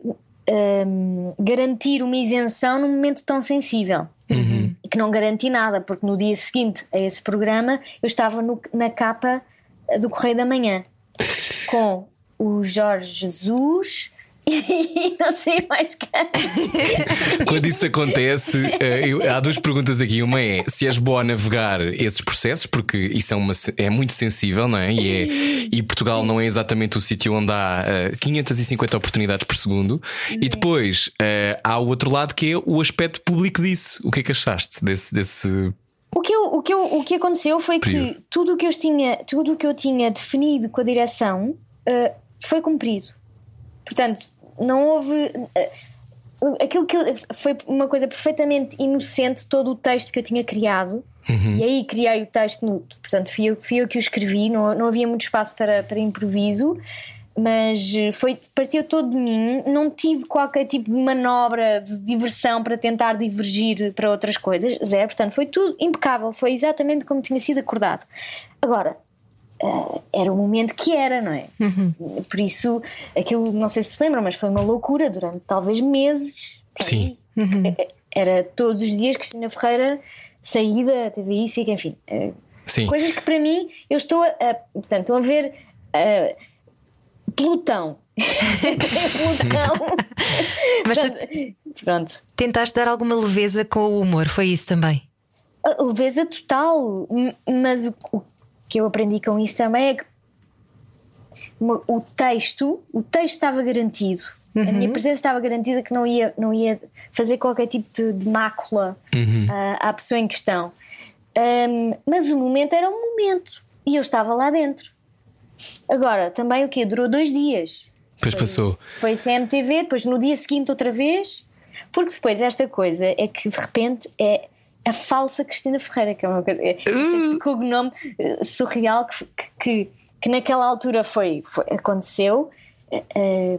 um, garantir uma isenção num momento tão sensível? E que não garanti nada, porque no dia seguinte a esse programa eu estava no- na capa do Correio da Manhã com o Jorge Jesus e não sei mais quem. Quando isso acontece, eh, eu- há duas perguntas aqui. Uma é se és boa a navegar esses processos, porque isso é, uma, é muito sensível, não é? E, é- e Portugal não é exatamente o sítio onde há eh, 550 oportunidades por segundo. E depois eh, há o outro lado que é o aspecto público disso. O que é que achaste desse. desse... O que, eu, o, que eu- o que aconteceu foi Período. que tudo o que eu tinha, tudo o que eu tinha definido com a direção eh, foi cumprido. Portanto, não houve. eh, aquilo que eu- foi uma coisa perfeitamente inocente, todo o texto que eu tinha criado. E aí criei o texto, no, portanto, fui eu, fui eu que o escrevi, não, não havia muito espaço para, para improviso. Mas eh, foi, partiu todo de mim, não tive qualquer tipo de manobra de diversão para tentar divergir para outras coisas, zero. Portanto, foi tudo impecável, foi exatamente como tinha sido acordado. Agora, eh, era o momento que era, não é? Por isso, aquilo, não sei se se lembram, mas foi uma loucura durante talvez meses. Sim. Era todos os dias Cristina Ferreira, saída, TV isso, enfim. eh, Sim. Coisas que para mim eu estou a, a- portanto, estou a ver eh, pelotão. pelotão. Mas tu Pronto. tentaste dar alguma leveza com o humor, foi isso também. A leveza total. Mas o, o que eu aprendi com isso também é que uma- o texto, o texto estava garantido. A minha presença estava garantida que não ia, não ia fazer qualquer tipo de, de mácula ah, à pessoa em questão. Ahm, mas o momento era um momento e eu estava lá dentro. Agora, também o quê? Durou dois dias. Depois passou. Foi CMTV, depois no dia seguinte outra vez. Porque depois esta coisa é que de repente é a falsa Cristina Ferreira, que é uma coisa. É, Uh! este cognome eh, surreal que, que, que, que naquela altura foi, foi- aconteceu, eh, eh,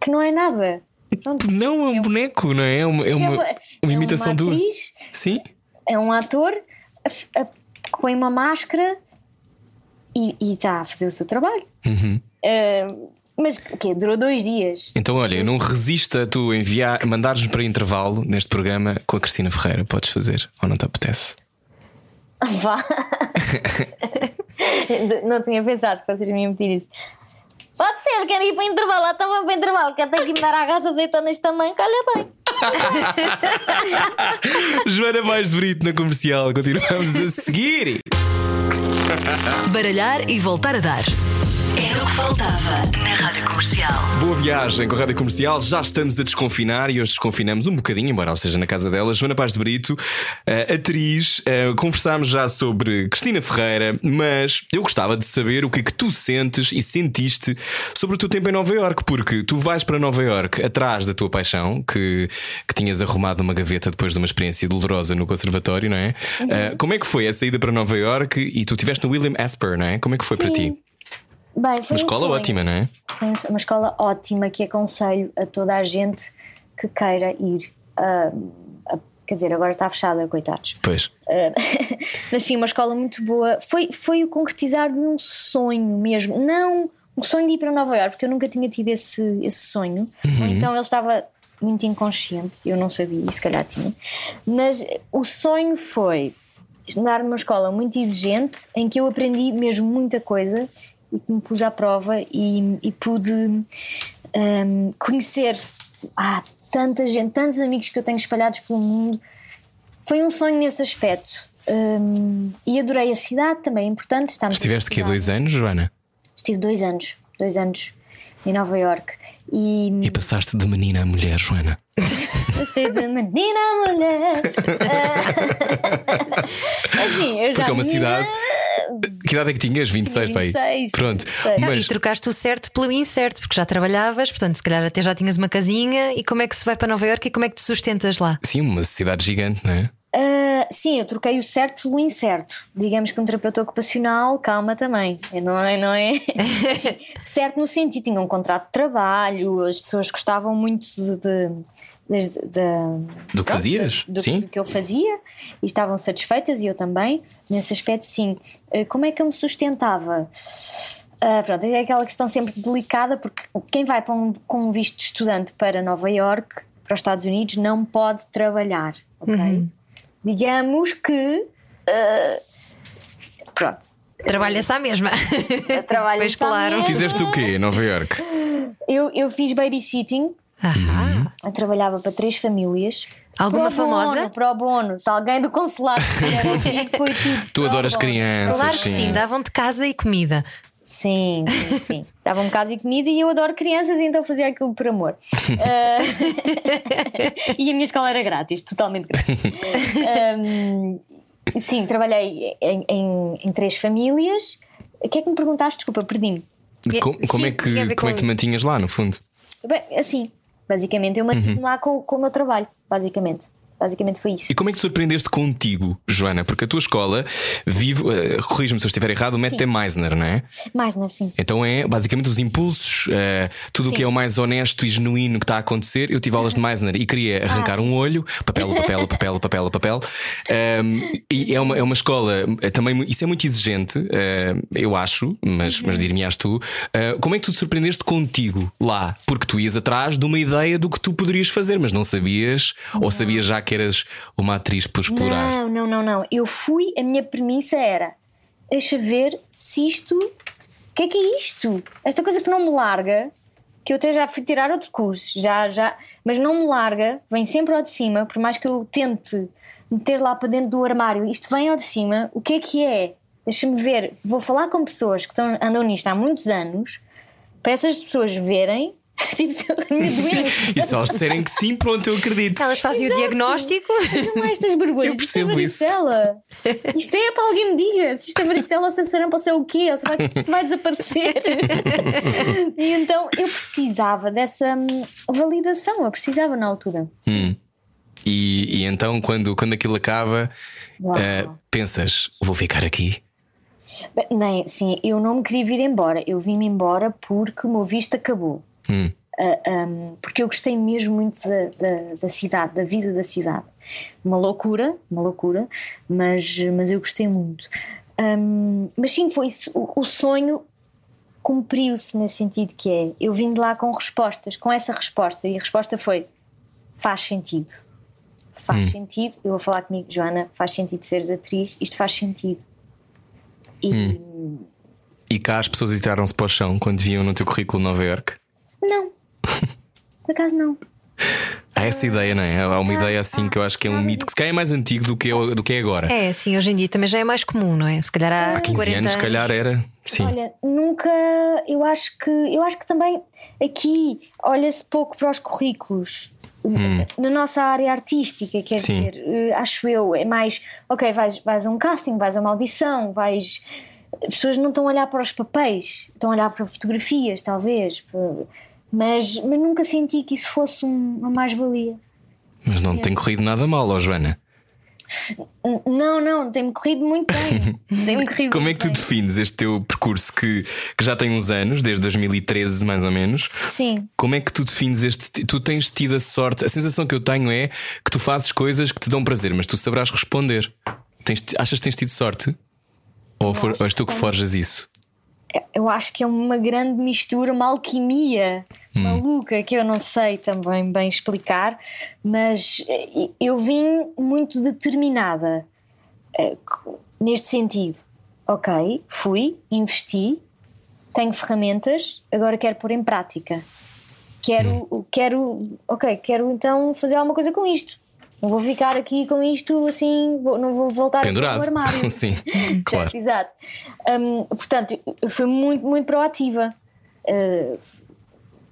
que- não é nada. Pronto, Não, é um boneco, não é? É uma, é é uma, uma, uma é imitação uma atriz, Sim. é um ator a- a- que põe uma máscara e está a fazer o seu trabalho. Uhum. Eh, mas o quê? Durou dois dias. Então, olha, eu não resista a tu enviar, mandares-nos para intervalo neste programa com a Cristina Ferreira. Podes fazer, ou não te apetece? Vá. não tinha pensado que vocês me iam pedir isso. Pode ser, quero ir para o intervalo. Lá estava para o intervalo. Que tenho que me dar a gás azeitonas também, que olha bem. Joana Mais de Brito na comercial. Continuamos a seguir. Baralhar e voltar a dar. Era o que faltava na Rádio Comercial. Boa viagem com a Rádio Comercial. Já estamos a desconfinar e hoje desconfinamos um bocadinho, embora ela esteja na casa dela. Joana Paz de Brito, atriz. Conversámos já sobre Cristina Ferreira, mas eu gostava de saber o que é que tu sentes e sentiste sobre o teu tempo em Nova York, porque tu vais para Nova York atrás da tua paixão, que, que tinhas arrumado numa gaveta depois de uma experiência dolorosa no conservatório, não é? Eh, como é que foi a saída para Nova York e tu estiveste no William Asper, não é? Como é que foi para ti? Bem, foi Uma um escola sonho. ótima, não é? Foi um- uma escola ótima que aconselho a toda a gente que queira ir. ah, a- quer dizer, agora está fechada, coitados. Pois. Mas sim, uma escola muito boa. Foi, foi o concretizar de um sonho mesmo. Não um sonho de ir para Nova Iorque, porque eu nunca tinha tido esse, esse sonho. Ou então ele estava muito inconsciente, eu não sabia, e se calhar tinha. Mas o sonho foi andar numa escola muito exigente, em que eu aprendi mesmo muita coisa e que me pus à prova e, e pude hum, conhecer ah, tanta gente, tantos amigos que eu tenho espalhados pelo mundo. Foi um sonho nesse aspecto. Hum, e adorei a cidade também, é importante. Estiveste aqui há dois anos, Joana? Estive dois anos, dois anos em Nova York. E, E passaste de menina a mulher, Joana. passei de menina a mulher. Ah, assim, eu já Porque é uma menina- cidade. Que idade é que tinhas? 26, pai? 26, Pronto. 26. Não, Mas E trocaste o certo pelo incerto, porque já trabalhavas, portanto, se calhar até já tinhas uma casinha. E como é que se vai para Nova Iorque e como é que te sustentas lá? sim, uma cidade gigante, não é? Ah, sim, eu troquei o certo pelo incerto. Digamos que um terapeuta ocupacional, calma também. É, Não é? Não é? Certo no sentido, tinha um contrato de trabalho, as pessoas gostavam muito de. de, de- de- Do que fazias? do, Sim. do que eu fazia e estavam satisfeitas e eu também. Nesse aspecto, sim. Ah, Como é que eu me sustentava? Ah, pronto, é aquela questão sempre delicada, porque quem vai para um, com um visto de estudante para Nova York, para os Estados Unidos, não pode trabalhar, ok? Digamos que. ah, pronto. Trabalhas à mesma. Trabalho Pois claro. Fizeste o quê em Nova York? Eu, eu fiz babysitting, Ahá. eu trabalhava para três famílias. Alguma Pro famosa? Bono, pro bono. Se alguém do consulado ouvir, foi tudo. Tu adoras bono. crianças. Claro que sim, davam-te casa e comida. Sim, sim, sim. Davam-me casa e comida e eu adoro crianças e então fazia aquilo por amor. Ah, e a minha escola era grátis, totalmente grátis. Ahm, sim, trabalhei em, em- em três famílias. O que é que me perguntaste? Desculpa, perdi-me. Com- Como, Sim, é que, tem a ver como é que te mantinhas lá, no fundo? Bem, assim, basicamente, eu mantive-me lá com, com o meu trabalho, basicamente. Basicamente foi isso. E como é que te surpreendeste contigo, Joana? Porque a tua escola vive, uh, corrige-me se eu estiver errado, mete Meisner, não é? Mais, não sim. Então é basicamente os impulsos, eh, tudo o que é o mais honesto e genuíno que está a acontecer. Eu tive aulas de Meisner e queria arrancar Ah, um olho, papel, papel, papel, papel, papel. Ehm, e é uma, é uma escola é também, isso é muito exigente, eh, eu acho, mas, Uhum. mas dir-me-ás tu. Eh, como é que tu te surpreendeste contigo lá? Porque tu ias atrás de uma ideia do que tu poderias fazer, mas não sabias, ou sabias já que eras uma atriz por explorar? Não, não, não, não. Eu fui, a minha premissa era: deixa ver se isto. O que é que é isto? Esta coisa que não me larga, que eu até já fui tirar outro curso, já, já, mas não me larga, vem sempre ao de cima, por mais que eu tente meter lá para dentro do armário, isto vem ao de cima, o que é que é? Deixa-me ver, vou falar com pessoas que estão, andam nisto há muitos anos, para essas pessoas verem, tipo, doença. E só eles disserem que sim, pronto, eu acredito. Elas fazem o diagnóstico. São estas borbulhas. Eu percebo isto é varicela. Isto é para alguém me diga se isto é varicela ou se é sarampo ou se é o quê, ou se vai, se vai desaparecer. e então eu precisava dessa hum, validação, eu precisava na altura. Hum. E, e então, quando, quando aquilo acaba, eh, pensas, vou ficar aqui. Bem, Nem, sim, eu não me queria vir embora. Eu vim-me embora porque o meu visto acabou. Hum. Ah, um, porque eu gostei mesmo muito da, da, da cidade, da vida da cidade. Uma loucura, uma loucura, mas, mas eu gostei muito. Um, mas sim, foi isso. O, o sonho cumpriu-se nesse sentido que é, eu vim de lá com respostas, com essa resposta, e a resposta foi faz sentido. Faz sentido, eu vou falar comigo, Joana, faz sentido seres atriz, isto faz sentido. E E cá as pessoas atiraram-se para o chão quando viam no teu currículo Nova York. Não, por acaso não. Há essa ideia, não é? Há uma ideia assim que eu acho que é um mito que se calhar é mais antigo do que é, do que é agora. É, sim, hoje em dia também já é mais comum, não é? Se calhar há, Há 15 40 anos, se calhar era. Sim. Olha, nunca. Eu acho que eu acho que também aqui olha-se pouco para os currículos. Na nossa área artística, quer Sim. dizer, eh, acho eu, é mais ok, vais, vais a um casting, vais a uma audição, vais. As pessoas não estão a olhar para os papéis, estão a olhar para fotografias, talvez, para- mas, mas nunca senti que isso fosse um- uma mais-valia. Mas não tem corrido nada mal, ó Joana. Não, não, tem-me corrido muito bem. Corrido Como é que tu bem. defines este teu percurso que, que já tem uns anos, desde 2013 mais ou menos? Sim. Como é que tu defines este. Tu tens tido a sorte. A sensação que eu tenho é que tu fazes coisas que te dão prazer, mas tu saberás responder. Tens- achas que tens tido sorte? Ou, for- ou és tu que forjas isso? Eu acho que é uma grande mistura, uma alquimia Hum. maluca que eu não sei também bem explicar, mas eu vim muito determinada eh, neste sentido. Ok, fui, investi, tenho ferramentas, agora quero pôr em prática. Quero, quero, ok, quero então fazer alguma coisa com isto. Não vou ficar aqui com isto assim, não vou voltar aqui Pendurado. ao armário. Sim, Certo, claro. exato. Hum, portanto, fui muito, muito proativa. Uh,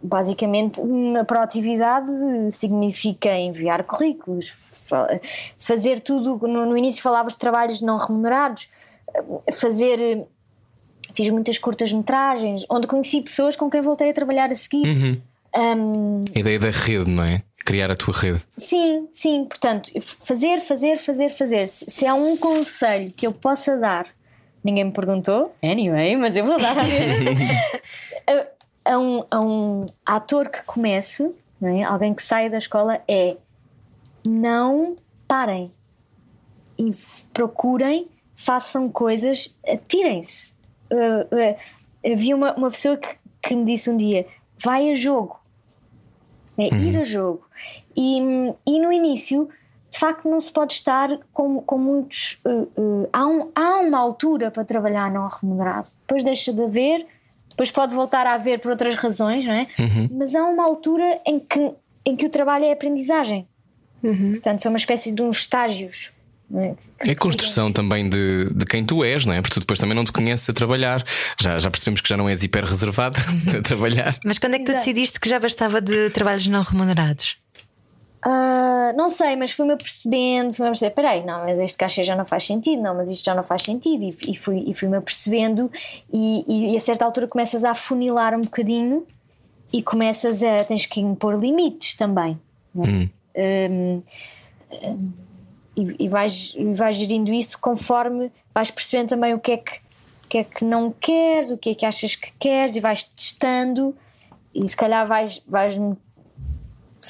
basicamente, a proatividade significa enviar currículos, fa- fazer tudo. No, no início falavas de trabalhos não remunerados, uh, fazer. Fiz muitas curtas-metragens, onde conheci pessoas com quem voltei a trabalhar a seguir. Uhum. Hum, A ideia da rede, não é? Criar a tua rede. Sim, sim, portanto, fazer, fazer, fazer, fazer. Se, há um conselho que eu possa dar, ninguém me perguntou, anyway, mas eu vou dar a a, um, a um ator que comece, é? alguém que saia da escola, é não parem e procurem, façam coisas, atirem-se. Uh, uh, havia uma, uma pessoa que, que me disse um dia: vai a jogo. É ir a jogo. E, e no início, de facto, não se pode estar com, com muitos. uh, uh, há, um- há uma altura para trabalhar não remunerado. Depois deixa de haver, depois pode voltar a haver por outras razões, não é? Uhum. Mas há uma altura em que, em que o trabalho é aprendizagem. Portanto, são uma espécie de uns estágios. é? É construção também de, de quem tu és, não é? Porque tu depois também não te conheces a trabalhar. Já, já percebemos que já não és hiper reservado a trabalhar. Mas quando é que tu decidiste que já bastava de trabalhos não remunerados? Ah, não sei, mas fui-me apercebendo, fui-me apercebendo, peraí, não, mas este cachê já não faz sentido, não, mas isto já não faz sentido, e, e fui, fui-me apercebendo, e, e, e a certa altura começas a afunilar um bocadinho e começas a. tens que impor limites também. é? Hum. Hum, e, vais, vais gerindo isso conforme vais percebendo também o que é que, que é que não queres, o que é que achas que queres, e vais testando, e se calhar vais, vais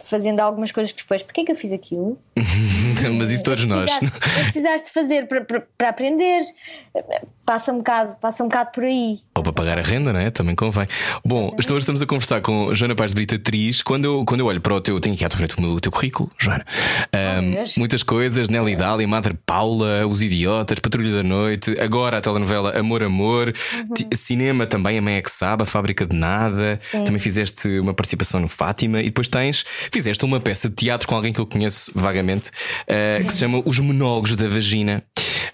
fazendo algumas coisas que depois, porquê é que eu fiz aquilo? Mas isso todos nós. Precisaste, precisaste fazer para, para, para aprender, passa um, bocado, passa um bocado por aí. Ou para pagar a renda, não é? Também convém. Bom, estou- hoje estamos a conversar com Joana Paz de Brito, atriz. Quando eu, quando eu olho para o teu, tenho aqui à tua frente o o teu currículo, Joana. Ahm, Deus. muitas coisas, Nelly Dali, Madre Paula, Os Idiotas, Patrulha da Noite, agora a telenovela Amor Amor, ti- cinema também, a Mãe é que sabe, a Fábrica de Nada. Também fizeste uma participação no Fátima e depois tens, fizeste uma peça de teatro com alguém que eu conheço vagamente, ah, que se chama Os Monólogos da Vagina.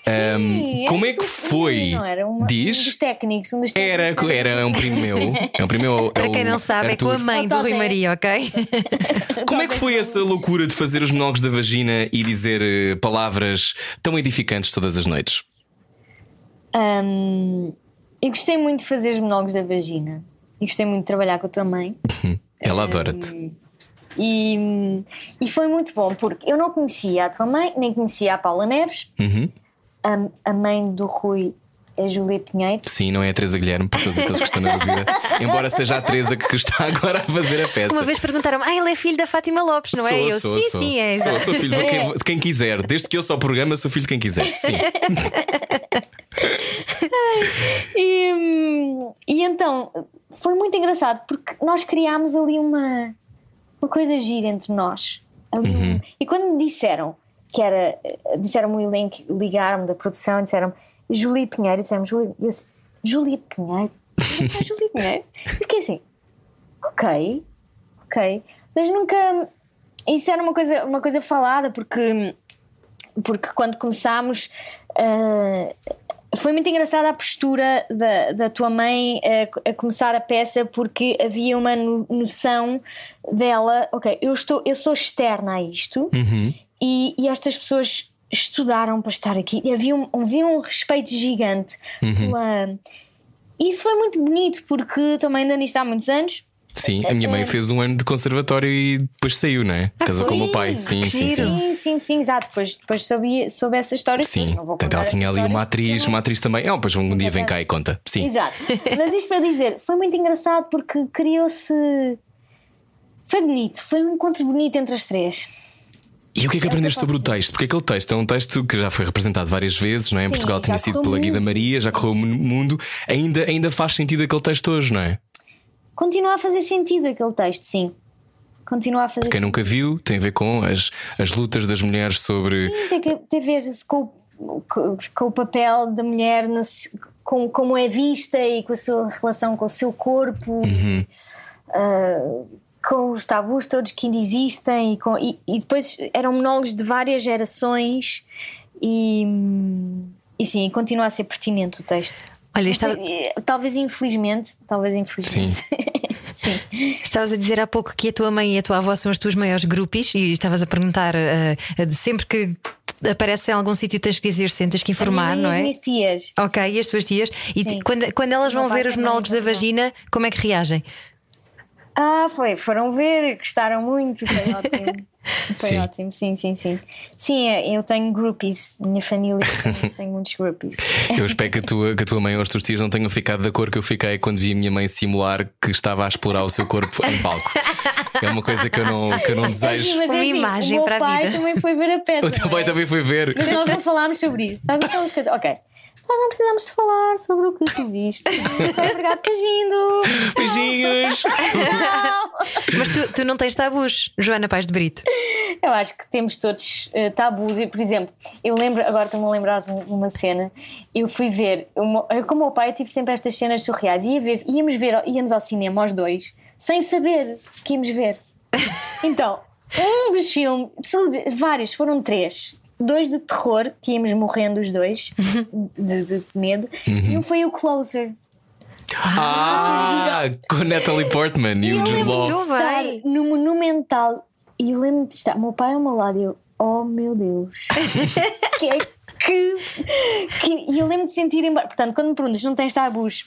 Sim, como era é que foi? Não, era uma, Diz? um dos técnicos. Um dos Era, técnicos. era um primo meu. É um primo meu. Para é quem não sabe, é com a Arthur. mãe do Rui. Maria, ok? Como é que foi essa loucura de fazer os monólogos da vagina e dizer eh, palavras tão edificantes todas as noites? Hum, eu gostei muito de fazer os monólogos da vagina. E gostei muito de trabalhar com a tua mãe. Ela adora-te. E, e foi muito bom, porque eu não conhecia a tua mãe, nem conhecia a Paula Neves. Uhum. A, a mãe do Rui é Júlia Pinheiro. Sim, não é a Teresa Guilherme, para todos aqueles que estão na dúvida. Embora seja a Teresa que está agora a fazer a peça. Uma vez perguntaram-me, ah, ele é filho da Fátima Lopes, não é? Sou, eu, sou, sim, sou. sim, é. Sou, sou filho de quem, de quem quiser. Desde que eu sou o programa, sou filho de quem quiser. Sim. E, e então foi muito engraçado porque nós criámos ali uma, uma coisa gira entre nós. Ali um- E quando me disseram que era, disseram-me o elenco, ligaram-me da produção e disseram Júlia Pinheiro, disseram Júlia, eu disse, Júlia Pinheiro? Não é Júlia Pinheiro? Fiquei assim, ok, ok, mas nunca. Isso era uma coisa, uma coisa falada porque porque quando começámos ah, foi muito engraçada a postura da, da tua mãe a, a começar a peça porque havia uma no- noção dela, ok, eu, estou, eu sou externa a isto Uhum. e, e estas pessoas estudaram para estar aqui e havia um, havia um respeito gigante pela... Isso foi muito bonito porque também ainda nisto há muitos anos Sim, a minha mãe fez um ano de conservatório e depois saiu, não é? Casou com o meu pai. Sim, sim, sim. Sim, sim, sim, exato. Depois, depois soube, soube essa história. Sim, não vou contar ela tinha ali uma atriz, uma atriz também. Ah, pois um dia vem cá e conta. Sim. Exato. Mas isto para dizer, foi muito engraçado porque criou-se. Foi bonito, foi um encontro bonito entre as três. E o que é que aprendeste sobre o texto? Porque aquele texto é um texto que já foi representado várias vezes, não é? Em Sim, Portugal tinha sido pela Guida. Maria, já correu o mundo. Ainda, ainda faz sentido aquele texto hoje, não é? Continua a fazer sentido aquele texto, sim. Continua a fazer Quem nunca viu tem a ver com as, as lutas das mulheres sobre. Sim, tem, tem a ver com, o- com, com o papel da mulher, com como é vista e com a sua relação com o seu corpo, ah, com os tabus todos que ainda existem. E, com, e, e depois eram monólogos de várias gerações, e, e sim, continua a ser pertinente o texto. Olha, estava, eh, talvez infelizmente, talvez infelizmente. Sim. estavas a dizer há pouco que a tua mãe e a tua avó são as tuas maiores grupos e estavas a perguntar de sempre que aparece em algum sítio tens que dizer, sim, tens que informar, não é? as minhas tias. Ok, e as tuas tias? E Sim. quando, quando elas vão ver os monólogos da vagina, como é que reagem? Ah, foi, foram ver, gostaram muito, foi ótimo. Foi Sim. ótimo, sim, sim, sim. Sim, é, eu tenho groupies, minha família tem, muitos groupies. Eu espero que a tua, que a tua mãe ou os teus tios não tenham ficado da cor que eu fiquei quando vi a minha mãe simular que estava a explorar o seu corpo em palco. É uma coisa que eu não, que eu não desejo. Sim, mas Uma é assim, imagem o meu para a pai vida. também foi ver a peça. O teu pai é? também foi ver. Mas nós não falámos sobre isso. Sabe aquelas coisas? Ok. Nós não precisamos de falar sobre o que tu viste. Obrigado por teres vindo. Beijinhos! Mas tu, tu não tens tabus, Joana Paz de Brito. Eu acho que temos todos eh, tabus. E, por exemplo, eu lembro, agora estou-me a lembrar de uma cena. Eu fui ver, meu- eu, com o meu pai, eu tive sempre estas cenas surreais. Ia ver, íamos, ver, íamos ao cinema, os dois, sem saber que íamos ver. Então, um dos filmes, vários, foram três. Dois de terror, que íamos morrendo os dois, de, de medo, e um foi o Closer. Ah, com Natalie Portman e o Jude Law. estar no Monumental e eu lembro de estar, meu pai ao meu lado e eu, oh meu Deus, que é que, que- E eu lembro de sentir embaraço. Portanto, quando me perguntas, não tens tabus?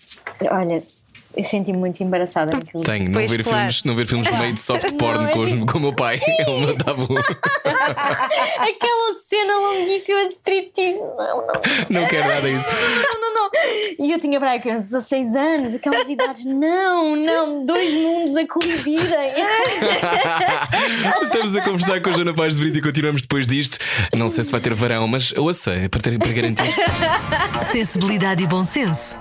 Olha, eu senti-me muito embaraçada naquilo. Tenho, não Pois, ver, claro. filmes, não ver filmes meio de soft porn Não, é com, os- com o meu pai. É o meu tabu. Aquela cena longuíssima de striptease. Não, não, Não quero nada disso. não, não, não. E eu tinha para aí uns 16 anos, aquelas idades. Não, não, dois mundos a colidirem. Estamos a conversar com a Joana Paz de Brito e continuamos depois disto. Não sei se vai ter varão, mas ouça, é para, ter, para garantir. Sensibilidade e bom senso.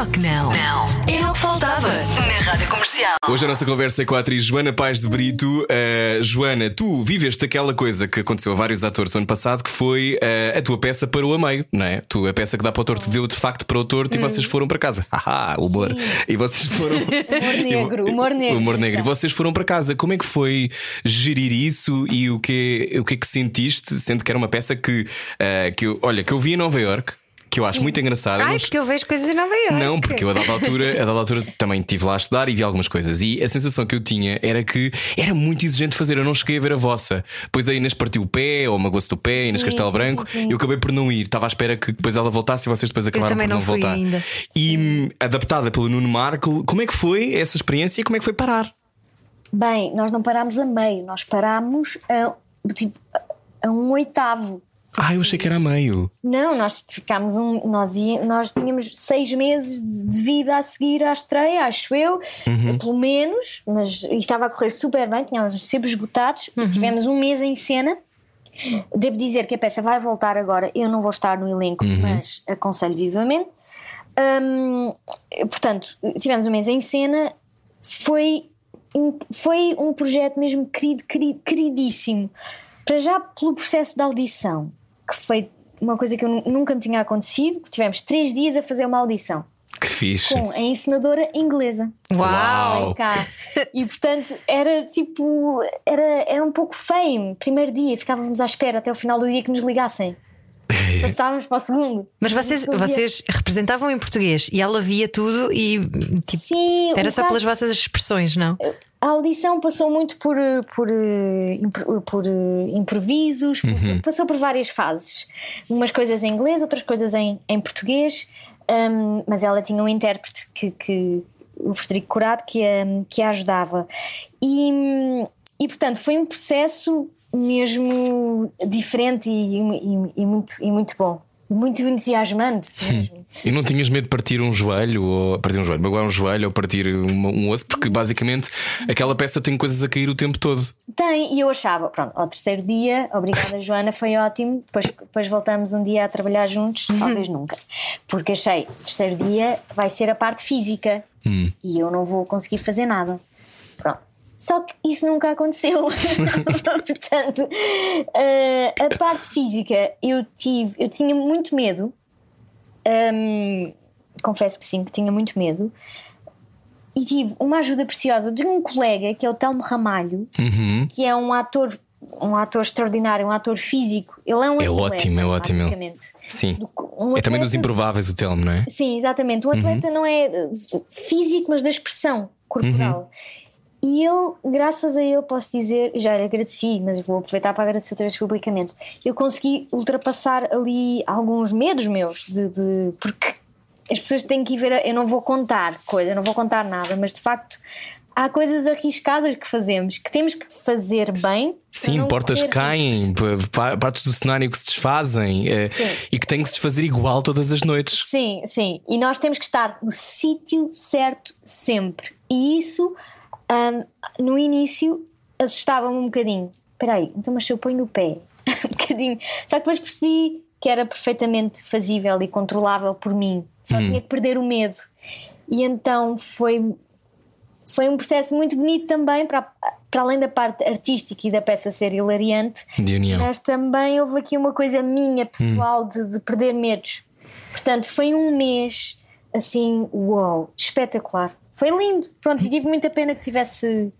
Só que não. Não. Era o que faltava na Rádio Comercial. Hoje a nossa conversa é com a atriz Joana Paz de Brito. Uh, Joana, tu viveste aquela coisa que aconteceu a vários atores no ano passado, que foi uh, a tua peça para o Ameio, não é? Tu, a peça que dá para o torto deu de facto para o torto e vocês foram para casa. Haha, humor. E vocês foram. Humor negro, humor negro. Humor negro. E vocês foram para casa. Como é que foi gerir isso e o que, o que é que sentiste, sendo que era uma peça que, uh, que eu, olha, que eu vi em Nova York, que eu acho muito engraçada. Ai, não- porque eu vejo coisas em Nova Iorque. não, porque eu a dada altura, a dada altura também estive lá a estudar e vi algumas coisas. E a sensação que eu tinha era que era muito exigente fazer. Eu não cheguei a ver a vossa. Pois a Inês partiu o pé, ou magoou-se do pé, Inês Sim, Castelo Branco. sim, sim. Eu acabei por não ir. Estava à espera que depois ela voltasse e vocês depois acabaram por não, não fui voltar. ainda. E hum, adaptada pelo Nuno Marco, como é que foi essa experiência e como é que foi parar? Bem, nós não parámos a meio, nós parámos a, tipo, a um oitavo. Ah, eu achei que era a meio. Não, nós ficámos um. Nós, ia, nós tínhamos seis meses de vida a seguir à estreia, acho eu, pelo menos, mas e estava a correr super bem, tínhamos sempre esgotados, tivemos um mês em cena. Devo dizer que a peça vai voltar agora, eu não vou estar no elenco, mas aconselho vivamente. Hum, portanto, tivemos um mês em cena, foi, foi um projeto mesmo querido, querido, queridíssimo. Para já pelo processo de audição, que foi uma coisa que eu nu- nunca me tinha acontecido, que tivemos três dias a fazer uma audição Que fixe. com a encenadora inglesa. Uau! Vem cá. E portanto era tipo, era, era um pouco fame. Primeiro dia, ficávamos à espera até o final do dia que nos ligassem. Passávamos para o segundo. Mas vocês, vocês representavam em português e ela via tudo e tipo, Sim, era só caso- pelas vossas expressões, não? A audição passou muito por, eh, por, eh, por eh, improvisos, por- passou por várias fases. Umas coisas em inglês, outras coisas em, em português, hum, mas ela tinha um intérprete que, que- o Frederico Curado que a, que a ajudava. E, hum, e portanto foi um processo mesmo diferente e, e- e muito, e muito bom. Muito entusiasmante mesmo. E não tinhas medo de partir um joelho, ou partir um joelho, magoar um joelho ou partir uma- um osso, porque basicamente aquela peça tem coisas a cair o tempo todo. Tem, e eu achava, pronto, ao terceiro dia, obrigada Joana, foi ótimo. Depois, depois voltamos um dia a trabalhar juntos, talvez nunca. Porque achei, terceiro dia vai ser a parte física e eu não vou conseguir fazer nada. Pronto. Só que isso nunca aconteceu. Portanto, eh, a parte física eu tive, eu tinha muito medo. Hum, confesso que sim, que tinha muito medo. E tive uma ajuda preciosa de um colega que é o Telmo Ramalho, Uhum. que é um ator, um ator extraordinário, um ator físico. Ele é um É atleta, ótimo, é ótimo. Sim. Um É também dos atleta- improváveis o Telmo, não é? Sim, exatamente. O atleta não é eh, físico, mas da expressão corporal. E ele, graças a ele, posso dizer, já lhe agradeci, mas vou aproveitar para agradecer outra vez publicamente. Eu consegui ultrapassar ali alguns medos meus, de, de- porque as pessoas têm que ir ver. Eu não vou contar coisa, eu não vou contar nada, mas de facto há coisas arriscadas que fazemos, que temos que fazer bem. Sim, portas caem, partes do cenário que se desfazem eh, Sim. e que têm que se desfazer igual todas as noites. Sim, sim. E nós temos que estar no sítio certo sempre. E isso, hum, no início, assustava-me um bocadinho. Espera aí, então mas se eu ponho no pé? um bocadinho. Só que depois percebi que era perfeitamente fazível e controlável por mim. Só tinha que perder o medo. E então foi, foi um processo muito bonito também, para, para além da parte artística e da peça ser hilariante, De união. mas também houve aqui uma coisa minha pessoal de, de perder medos. Portanto, foi um mês assim, uau, espetacular. Foi lindo. Pronto, e tive muita pena que tivesse,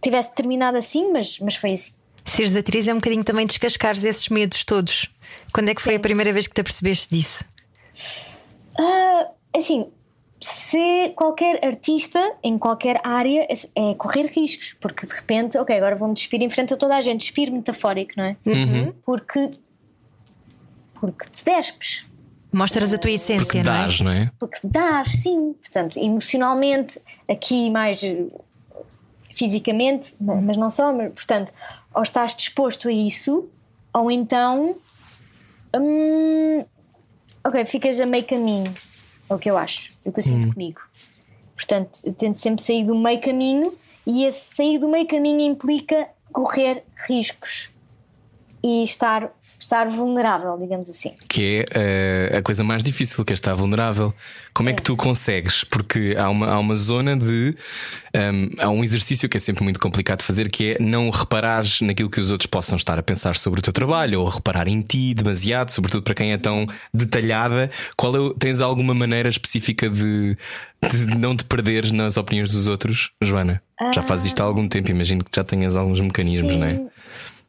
tivesse terminado assim, mas, mas foi assim. Seres atriz é um bocadinho também descascares esses medos todos. Quando é que foi Sim. a primeira vez que te apercebeste disso? Ah, assim, se qualquer artista em qualquer área é é correr riscos, porque de repente, ok, agora vou-me despir em frente a toda a gente, despir metafórico, não é? Porque, porque te despes, Mostras a tua essência, Porque não é? dás, não é? porque dás, sim. Portanto, emocionalmente, aqui mais eh, fisicamente, ma- mas não só, mas, portanto, ou estás disposto a isso, ou então. hum, ok, ficas a meio caminho. É o que eu acho, é o que eu sinto comigo. Portanto, eu tento sempre sair do meio caminho e esse sair do meio caminho implica correr riscos e estar, estar vulnerável, digamos assim. Que é eh, a coisa mais difícil, que é estar vulnerável. Como é que tu consegues? Porque há uma, há uma zona de. hum, há um exercício que é sempre muito complicado de fazer, que é não reparares naquilo que os outros possam estar a pensar sobre o teu trabalho ou reparar em ti demasiado, sobretudo para quem é tão detalhada. Qual é, tens alguma maneira específica de, de não te perderes nas opiniões dos outros, Joana? Já fazes isto há algum tempo, imagino que já tenhas alguns mecanismos, não é?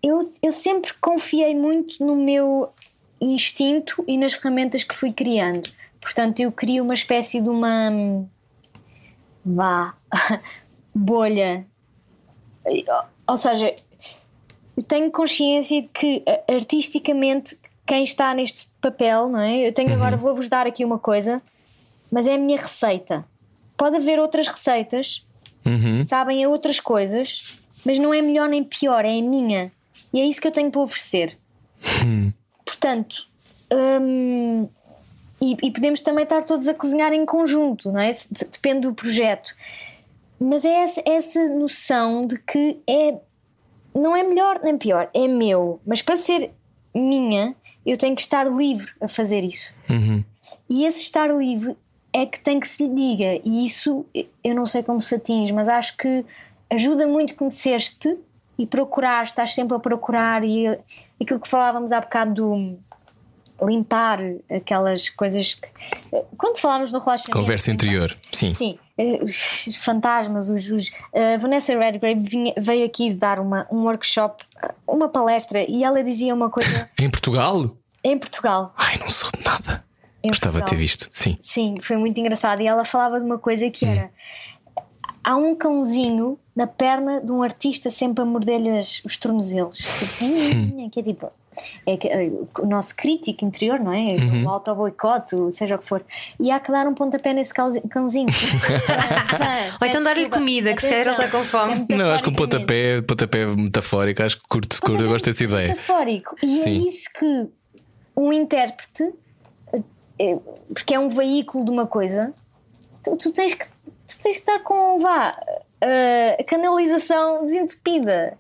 Eu, eu sempre confiei muito no meu instinto e nas ferramentas que fui criando. Portanto, eu crio uma espécie de uma. vá. bolha. Ou seja, eu tenho consciência de que artisticamente quem está neste papel, não é? Eu tenho agora, vou-vos dar aqui uma coisa, mas é a minha receita. Pode haver outras receitas, sabem a outras coisas, mas não é melhor nem pior, é a minha. E é isso que eu tenho para oferecer. Portanto, hum, e, e podemos também estar todos a cozinhar em conjunto, não é? Depende do projeto. Mas é essa, essa noção de que é, não é melhor nem pior, é meu. Mas para ser minha, eu tenho que estar livre a fazer isso. E esse estar livre é que tem que se lhe diga. E isso eu não sei como se atinge, mas acho que ajuda muito conhecer-te e procurar, estás sempre a procurar. E aquilo que falávamos há bocado do limpar aquelas coisas que. Quando falávamos no relaxamento. Conversa interior, sim. Sim, eh, os fantasmas, os. os a Vanessa Redgrave vinha- veio aqui dar uma, um workshop, uma palestra, e ela dizia uma coisa Em Portugal? em Portugal. Ai, não soube nada. Em Gostava de Portugal. ter visto, sim. Sim, foi muito engraçado. E ela falava de uma coisa que era: há um cãozinho na perna de um artista sempre a morder-lhe os tornozelos. Que é tipo. É eh, o nosso crítico interior, não é? O auto-boicote, seja o que for. E há que dar um pontapé nesse cãozi- cãozinho. Ou então dar-lhe comida, que se calhar ele está com fome. É Não, acho que um pontapé, pontapé metafórico, acho que curto, curto eu gosto dessa ideia. metafórico. E é Sim. isso que um intérprete, eh, porque é um veículo de uma coisa, tu, tu tens, que, tu tens que estar com vá, a canalização desentupida.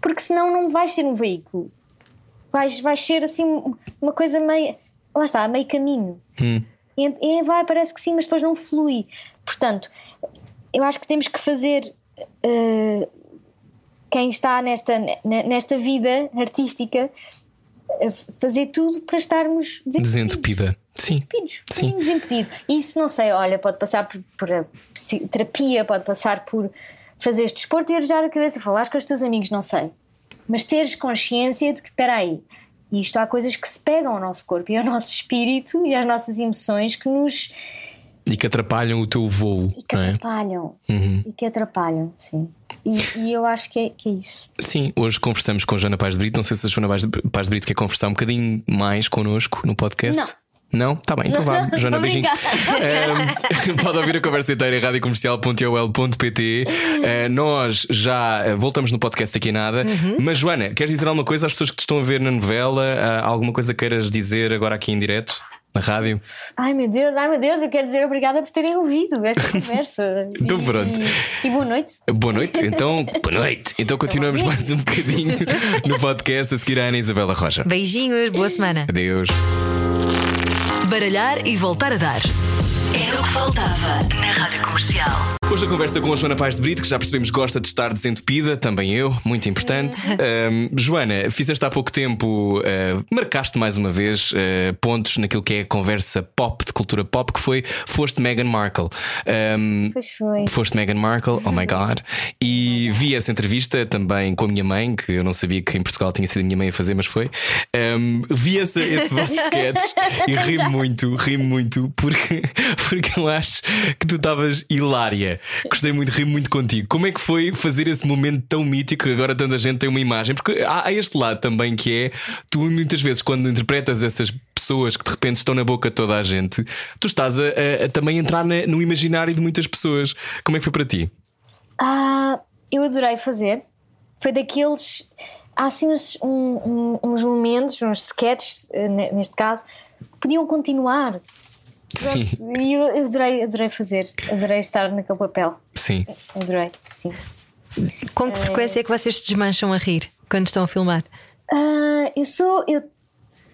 Porque senão não vais ser um veículo. Vais, vais ser assim uma coisa meio. Lá está, meio caminho. Hum. E, e vai, parece que sim, mas depois não flui. Portanto, eu acho que temos que fazer. eh, quem está nesta, ne- nesta vida artística fazer tudo para estarmos desentupida. Sim. Desempeedidos, um Sim. desimpedido. Isso não sei, olha, pode passar por, por terapia, pode passar por fazer este desporto e arejar a cabeça, falar com os teus amigos, não sei. Mas teres consciência de que, espera aí, isto há coisas que se pegam ao nosso corpo e ao nosso espírito e às nossas emoções que nos E que atrapalham o teu voo, e que é? atrapalham. Uhum. E que atrapalham, sim. E, e eu acho que é, que é isso. Sim, hoje conversamos com Joana Paz de Brito. Não sei se a Joana Paz de Brito quer conversar um bocadinho mais connosco no podcast. Não. Não? Tá bem, então vá. Joana, beijinhos. Ehm, pode ouvir a conversa inteira em radiocomercial.ol.pt. Eh, nós já eh, voltamos no podcast daqui a nada. Uhum. Mas, Joana, queres dizer alguma coisa às pessoas que te estão a ver na novela? Ah, alguma coisa queiras dizer agora aqui em direto? na rádio? Ai meu Deus, ai meu Deus, eu quero dizer obrigada por terem ouvido esta conversa. Então E- pronto. E, boa noite. Boa noite, então, boa noite. Então continuamos mais um bocadinho no podcast a seguir a Ana Isabela Rocha. Beijinhos, boa semana. Adeus. Baralhar e voltar a dar. Era o que faltava na Rádio Comercial. Hoje a conversa com a Joana Paz de Brito, que já percebemos gosta de estar desentupida, também eu, muito importante. Ahm, Joana, fizeste há pouco tempo, ah, marcaste mais uma vez ah, pontos naquilo que é a conversa pop, de cultura pop, que foi Foste Meghan Markle. Ahm, Pois foi. Foste Meghan Markle, oh my god. E vi essa entrevista também com a minha mãe, que eu não sabia que em Portugal tinha sido a minha mãe a fazer, mas foi. Ahm, vi esse, esse vosso sketch e ri muito, ri muito, porque, porque eu acho que tu estavas hilária. Gostei muito, ri muito contigo. Como é que foi fazer esse momento tão mítico que agora tanta gente tem uma imagem? Porque há, há este lado também que é tu muitas vezes quando interpretas essas pessoas que de repente estão na boca de toda a gente, tu estás a, a- a também entrar na- no imaginário de muitas pessoas. Como é que foi para ti? Ah, eu adorei fazer. Foi daqueles. Há assim uns, um- uns momentos, uns sketches, eh, ne- neste caso, que podiam continuar. Sim, E eu eu adorei, adorei fazer. Adorei estar naquele papel. sim. Adorei, sim. Com que frequência é que vocês se desmancham a rir quando estão a filmar? Ah, eu sou. Eu,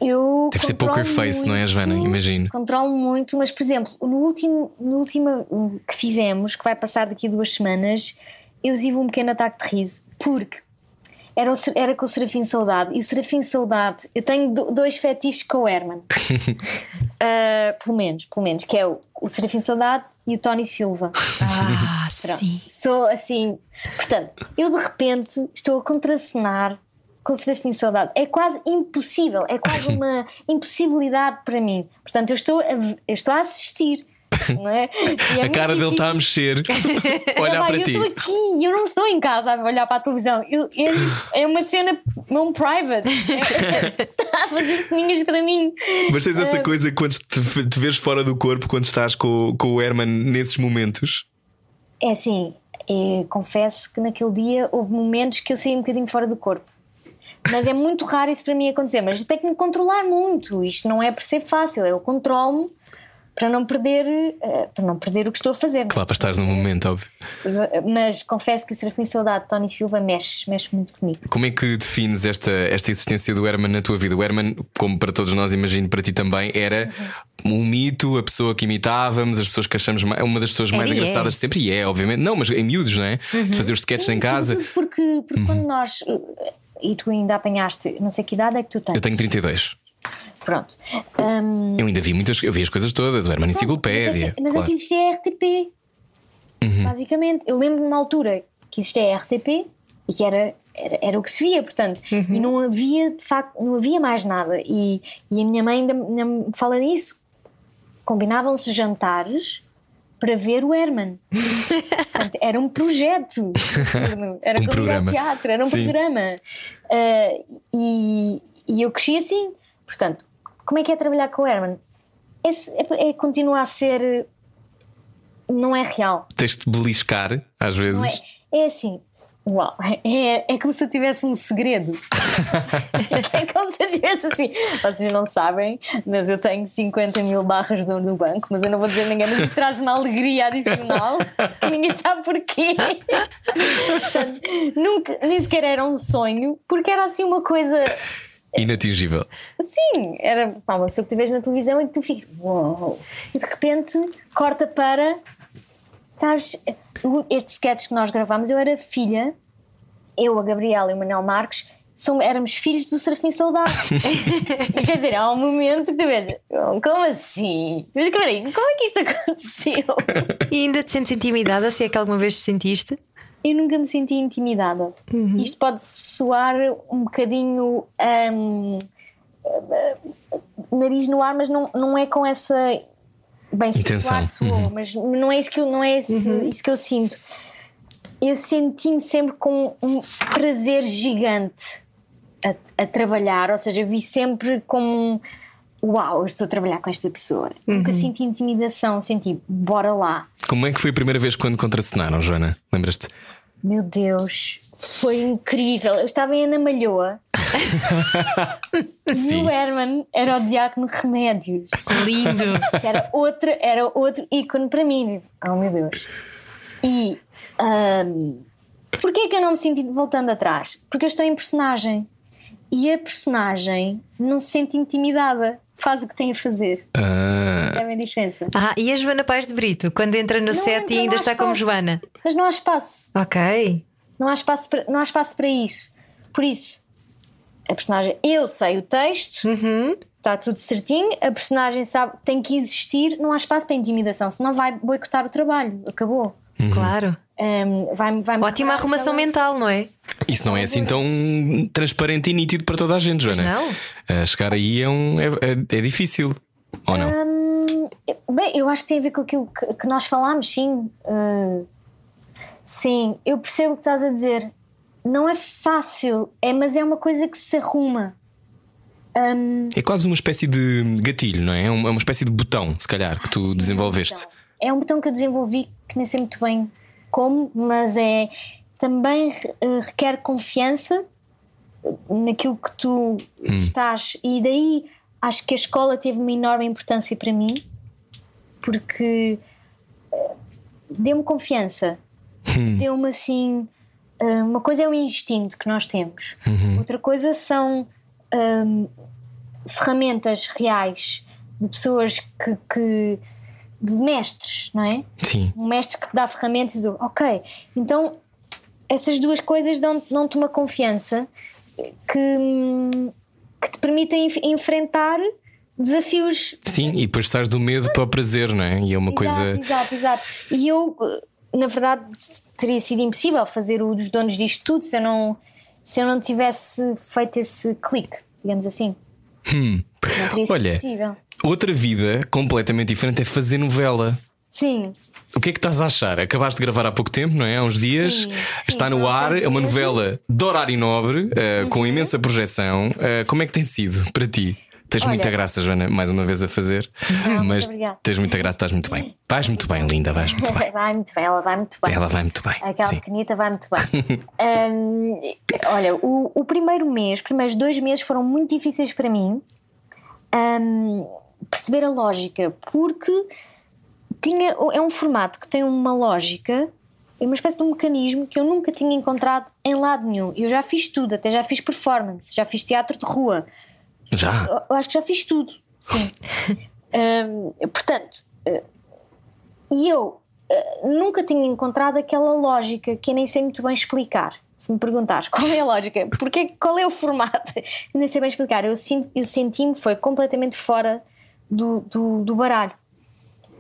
eu Deve ser poker face, não é, Joana? Imagino. Controlo muito, mas por exemplo, no último, no último que fizemos, que vai passar daqui a duas semanas, eu tive um pequeno ataque de riso, porque era, o era com o Serafim Saudade, e o Serafim Saudade, eu tenho do- dois fetiches com o Herman, Ah, pelo menos, pelo menos, que é o, o Serafim Saudade e o Tony Silva. Ah, Pronto. sim. Sou assim. Portanto, eu de repente estou a contracenar com o Serafim Saudade. É quase impossível, é quase uma impossibilidade para mim. Portanto, eu estou a, eu estou a assistir. Não é? E é A cara dele está a mexer, olhar para eu ti. estou aqui, eu não estou em casa a olhar para a televisão. Eu- é, é uma cena, não private. É- Está a fazer ceninhas para mim. Mas tens essa Ah. coisa quando te, te vês fora do corpo, quando estás com, com o Herman nesses momentos? É assim, confesso que naquele dia houve momentos que eu saí um bocadinho fora do corpo. Mas é muito raro isso para mim acontecer. Mas eu tenho que me controlar muito. Isto não é por ser fácil. Eu controlo-me para não perder eh, para não perder o que estou a fazer. Claro, para estares no momento, óbvio. Mas confesso que o Serafim Saudade de Tony Silva mexe, mexe muito comigo. Como é que defines esta, esta existência do Herman na tua vida? O Herman, como para todos nós, imagino para ti também, era um mito, a pessoa que imitávamos, as pessoas que achamos mais, uma das pessoas mais é. engraçadas sempre, e é, obviamente. Não, mas em miúdos, não é? De fazer os sketches em casa. Porque, porque quando nós. eh, E tu ainda apanhaste, não sei que idade é que tu tens. Eu tenho 32. Pronto. Hum, Eu ainda vi muitas, eu vi as coisas todas, o Herman Enciclopédia. Mas, é que, mas é claro. que existia a RTP. Basicamente, eu lembro-me na altura que existia a RTP e que era, era, era o que se via, portanto, e não havia, de facto, não havia mais nada. E, e a minha mãe ainda, ainda me fala nisso. Combinavam-se jantares para ver o Herman. Portanto, era um projeto. Era Um como ir ao programa. teatro, era um Sim. programa. Ah, e, e eu cresci assim. Portanto, como é que é trabalhar com o Herman? É, é, é continuar a ser. Não é real. Tens de beliscar, às vezes. Não é, é assim. Uau, é, é como se eu tivesse um segredo. é como se eu tivesse assim. Vocês não sabem, mas eu tenho 50 mil barras no, no banco, mas eu não vou dizer a ninguém, mas isso traz uma alegria adicional que ninguém sabe porquê. Portanto, nunca, nem sequer era um sonho, porque era assim uma coisa. Inatingível. Sim, era pá, uma pessoa que tu vês na televisão e que tu ficas, uau! E de repente corta para. Estás. Este sketch que nós gravámos, eu era filha, eu, a Gabriela e o Manuel Marques, são, éramos filhos do Serafim Saudade. quer dizer, há um momento que tu vês, como assim? Mas peraí, como é que isto aconteceu? E ainda te sentes intimidada, se é que alguma vez te sentiste? Eu nunca me senti intimidada. Isto pode soar um bocadinho hum, nariz no ar, mas não, não é com essa. Bem, se Intenção. soar, soou, mas não é isso que eu, não é esse- isso que eu sinto. Eu senti-me sempre com um prazer gigante a, a trabalhar, ou seja, eu vi sempre como um, uau, eu estou a trabalhar com esta pessoa. Nunca senti intimidação, senti bora lá. Como é que foi a primeira vez quando contracenaram, Joana? Lembras-te? Meu Deus, foi incrível. Eu estava em Ana Malhoa e Sim. o Herman era o diácono Remédios, Lindo. que era outro, era outro ícone para mim. Oh meu Deus. E ahm, porquê que eu não me senti voltando atrás? Porque eu estou em personagem e a personagem não se sente intimidada, faz o que tem a fazer. Ah, É a minha diferença. Ah, e a Joana Paz de Brito, quando entra no Não set entra, e ainda está como espaço. Joana. Mas não há espaço. Ok. Não há espaço para, não há espaço para isso. Por isso, a personagem, eu sei o texto, está tudo certinho, a personagem sabe, tem que existir, não há espaço para intimidação, senão vai boicotar o trabalho. Acabou. Claro. Um, vai, vai Ótima arrumação mental, não é? isso não é assim tão transparente e nítido para toda a gente, Joana. não. Ah, chegar aí é, um, é, é- é difícil. Ou não? Hum, bem, eu acho que tem a ver com aquilo que, que nós falámos, sim. Uh, sim, eu percebo o que estás a dizer. Não é fácil, é, mas é uma coisa que se arruma. Hum, É quase uma espécie de gatilho, não é? É uma, é espécie de botão, se calhar, que tu desenvolveste. Então, é um botão que eu desenvolvi que nem sei muito bem como, mas é também eh, requer confiança naquilo que tu estás. E daí acho que a escola teve uma enorme importância para mim porque eh, deu-me confiança. Deu-me assim eh, uma coisa é o instinto que nós temos. Outra coisa são hum, ferramentas reais de pessoas que, que de mestres, não é? Sim. Um mestre que te dá ferramentas e diz, ok, então essas duas coisas dão- dão-te uma confiança que, que te permitem enf- enfrentar desafios. Sim, e depois sais do medo para o prazer, não é? E é uma coisa. Exato, exato, exato. E eu, na verdade, teria sido impossível fazer o dos donos disto tudo se eu não, se eu não tivesse feito esse clique, digamos assim. Hum. Olha. possível. Outra vida completamente diferente é fazer novela. Sim, O que é que estás a achar? Acabaste de gravar há pouco tempo, não é? Há uns dias. Sim, sim, Está no foram ar, é uma novela de horário nobre, eh, Uhum. com imensa projeção. Eh, como é que tem sido para ti? Tens Olha- muita graça, Joana, mais uma vez a fazer. muito mas obrigada. tens muita graça, estás muito bem. Vais muito bem, linda, vais muito bem. vai muito bem, ela vai muito bem. Ela vai muito bem. Aquela Sim. pequenita vai muito bem. Hum, olha, o, o primeiro mês, os primeiros dois meses foram muito difíceis para mim hum, perceber a lógica, porque tinha, é um formato que tem uma lógica, é uma espécie de um mecanismo que eu nunca tinha encontrado em lado nenhum. Eu já fiz tudo, até já fiz performance, já fiz teatro de rua, Já. eu- eu acho que já fiz tudo, sim. Hum, portanto, eh, e eu eh, nunca tinha encontrado aquela lógica que eu nem sei muito bem explicar. Se me perguntares qual é a lógica, porque, qual é o formato, nem sei bem explicar. Eu, eu senti-me foi completamente fora do, do, do baralho,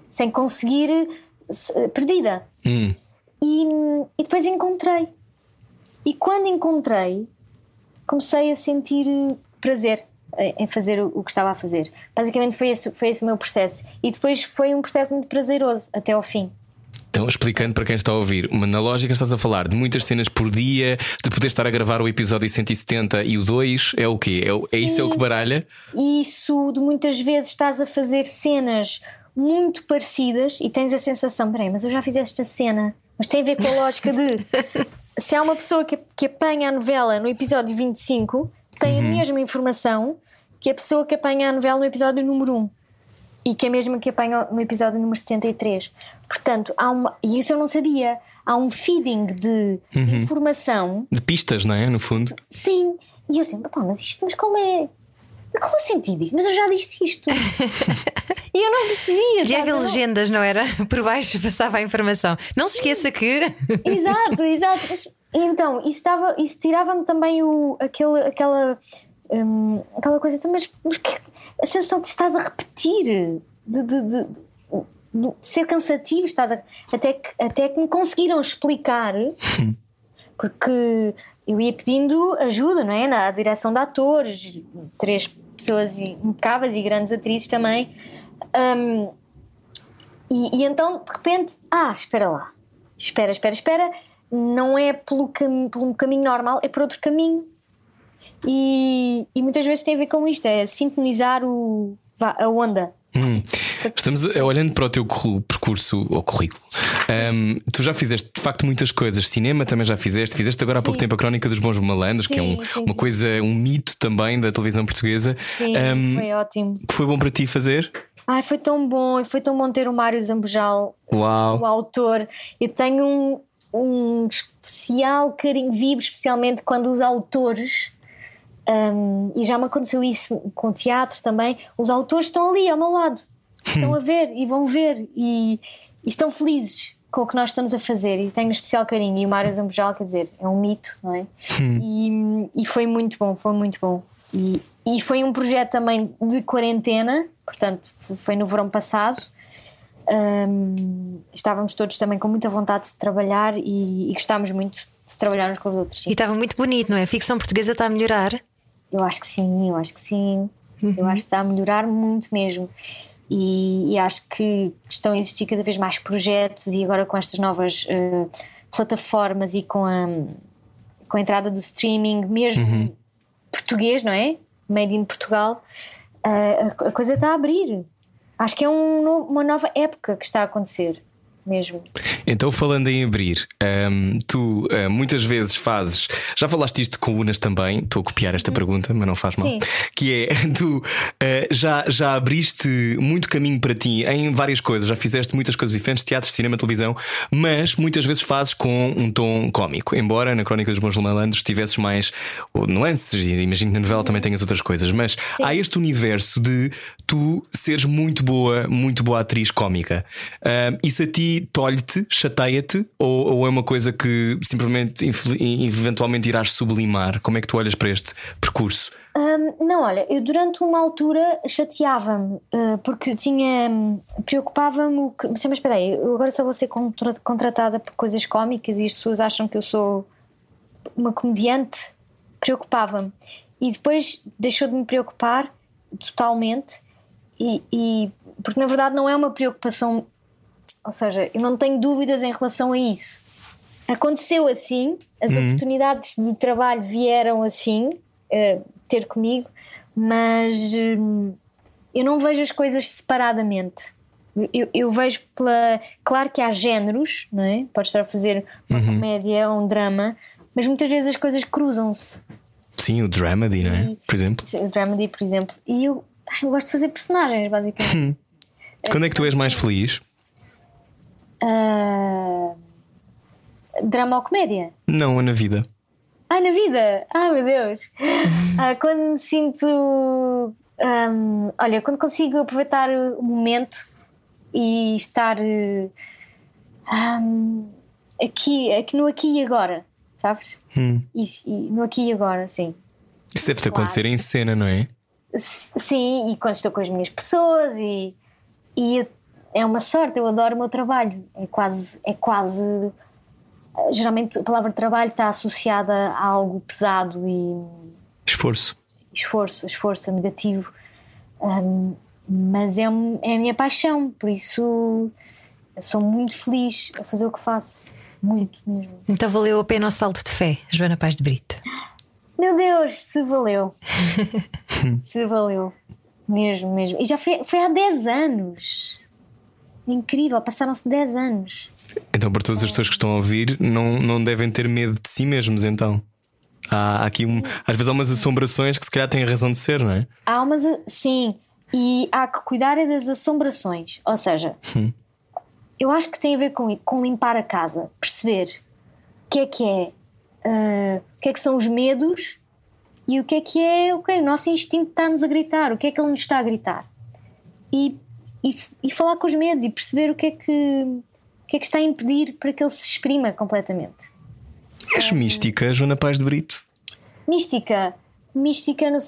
sem conseguir, se- perdida. Hum. E, e depois encontrei. E quando encontrei, comecei a sentir eh, prazer em em fazer o o que estava a fazer. Basicamente foi esse, foi esse o meu processo. E depois foi um processo muito prazeroso até ao fim. Então, explicando para quem está a ouvir, uma, na lógica estás a falar de muitas cenas por dia, de poder estar a gravar o episódio 170 e o 2, é o quê? É, o- é isso é o que baralha? Isso de muitas vezes estás a fazer cenas muito parecidas e tens a sensação, peraí, mas eu já fiz esta cena. Mas tem a ver com a lógica de se há uma pessoa que, que apanha a novela no episódio 25, tem a mesma informação que a pessoa que apanha a novela no episódio número 1 e que é a mesma que apanha no episódio número 73. Portanto, há uma. E isso eu não sabia. Há um feeding de informação De pistas, não é? No fundo. Sim. E eu assim, pá, mas isto, mas qual é? Qual é o sentido disto? Mas eu já disse isto. e eu não percebia. Já havia legendas, não era? Por baixo passava a informação. Não se esqueça que. Exato, exato. Mas, então, isso, isso tirava-me também o, aquele, aquela, hum, aquela coisa, então, mas, mas que, a sensação de estás a repetir, de, de- de- de ser cansativo, estás a- até, que, até que me conseguiram explicar, porque eu ia pedindo ajuda, não é? Na direção de atores, três pessoas impecáveis e grandes atrizes também. Hum, e, e então, de repente, ah, espera lá, espera, espera, espera, não é pelo, cam pelo caminho normal, é por outro caminho. E, e muitas vezes tem a ver com isto, é sintonizar o, a onda, Estamos eh, olhando para o teu percurso ou currículo. Ahm, tu já fizeste de facto muitas coisas. Cinema também já fizeste. Fizeste agora há pouco Sim. tempo a Crónica dos Bons Malandros, que é um- Sim, sim, uma sim. coisa, um mito também da televisão portuguesa. Sim, Ahm, foi ótimo. Que foi bom para ti fazer? Ai, foi tão bom, foi tão bom ter o Mário Zambujal, o Uau! autor. Eu tenho um, um especial carinho, vivo especialmente quando os autores, hum, e já me aconteceu isso com o teatro também, os autores estão ali ao meu lado, estão a ver e vão ver e, e estão felizes com o que nós estamos a fazer e tenho um especial carinho. E o Mário Zambujal, quer dizer, é um mito, não é? E, e foi muito bom, foi muito bom. E, e foi um projeto também de quarentena, portanto, foi no verão passado. Hum, estávamos todos também com muita vontade de trabalhar e, e gostámos muito de trabalhar uns com os outros. E estava muito bonito, não é? A ficção portuguesa está a melhorar. Eu acho que sim, eu acho que sim. Eu acho que está a melhorar muito mesmo. E, e acho que estão a existir cada vez mais projetos e agora com estas novas eh, plataformas e com a, com a entrada do streaming, mesmo português, não é? Made in Portugal, eh, a, a coisa está a abrir. Acho que é um uma nova época que está a acontecer mesmo. Então, falando em abrir, ahm, tu ah, muitas vezes fazes. Já falaste isto com Unas também, estou a copiar esta pergunta, mas não faz mal. Sim. Que é: tu ah, já, já abriste muito caminho para ti em várias coisas, já fizeste muitas coisas diferentes, teatro, cinema, televisão, mas muitas vezes fazes com um tom cómico. Embora na Crónica dos Bons Malandros tivesses mais nuances, e imagino que na novela também tenhas outras coisas, mas há este universo de tu seres muito boa, muito boa atriz cómica. Isso a ti tolhe-te, chateia-te, ou, ou é uma coisa que simplesmente eventualmente irás sublimar? Como é que tu olhas para este percurso? Hum, não, olha, eu durante uma altura chateava-me uh, porque tinha. preocupava-me que. Mas espera aí, eu agora só vou ser contra- contratada por coisas cómicas e as pessoas acham que eu sou uma comediante. Preocupava-me. E depois deixou de me preocupar totalmente, e, e- porque na verdade não é uma preocupação. Ou seja, eu não tenho dúvidas em relação a isso. Aconteceu assim, as oportunidades de trabalho vieram assim, eh, ter comigo, mas hum, eu não vejo as coisas separadamente. Eu, eu vejo pela. Claro que há géneros, não é? Podes estar a fazer uma comédia ou um drama, mas muitas vezes as coisas cruzam-se. Sim, o dramedy, não é? Por exemplo. O dramedy, por exemplo. E eu, eu gosto de fazer personagens, basicamente. Quando é que tu és mais feliz? Ah, drama ou comédia? Não, na vida. Ai, na vida! Ai, meu Deus! Ah, quando me sinto. hum, olha, quando consigo aproveitar o momento e estar hum, aqui, aqui, no aqui e agora, sabes? Isso, e no aqui e agora, sim. Isso deve-te acontecer em cena, não é? Sim, e quando estou com as minhas pessoas e, e é uma sorte, eu adoro o meu trabalho. É quase, é quase. Geralmente a palavra trabalho está associada a algo pesado e Esforço. esforço, esforço negativo. Hum, mas é, um- é a minha paixão, por isso sou muito feliz a fazer o que faço. Muito mesmo. Então valeu a pena o salto de fé, Joana Paz de Brito. Meu Deus, se valeu. se valeu. Mesmo, mesmo. E já foi, foi há 10 anos. Incrível, passaram-se 10 anos. Então, para todas as pessoas que estão a ouvir, não, não devem ter medo de si mesmos, então. Há, há aqui, um, às vezes, há umas assombrações que se calhar têm razão de ser, não é? Há umas. Sim, e há que cuidar é das assombrações. Ou seja, eu acho que tem a ver com, com limpar a casa, perceber o que é que é, ah, o que é que são os medos e o que é que é ok, o nosso instinto está-nos a gritar, o que é que ele nos está a gritar. E, e, e falar com os medos e perceber o que é que, o que, é que está a impedir para que ele se exprima completamente. És mística, Joana Paz de Brito. Mística. Mística no,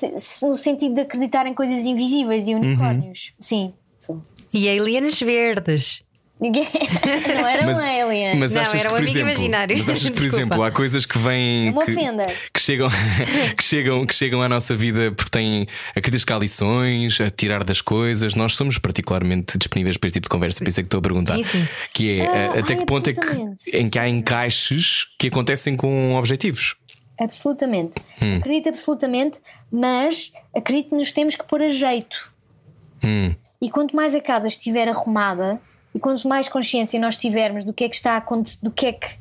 no sentido de acreditar em coisas invisíveis e unicórnios. Sim, sou. E aliens verdes. Ninguém. Não era Mas- um alien. Mas Não, achas era um amigo exemplo, imaginário. Mas achas que, por exemplo, há coisas que vêm. É uma que, ofenda. que chegam, que, chegam, que chegam à nossa vida porque têm acreditas que há lições, a tirar das coisas. Nós somos particularmente disponíveis para este tipo de conversa, por isso é que estou a perguntar. Sim, sim. Que é Ah, até ai, que ponto é que, em que há encaixes que acontecem com objetivos. Absolutamente. Acredito absolutamente, mas acredito que nos temos que pôr a jeito. Hum. E quanto mais a casa estiver arrumada e quanto mais consciência nós tivermos do que é que está a acontecer, do que é que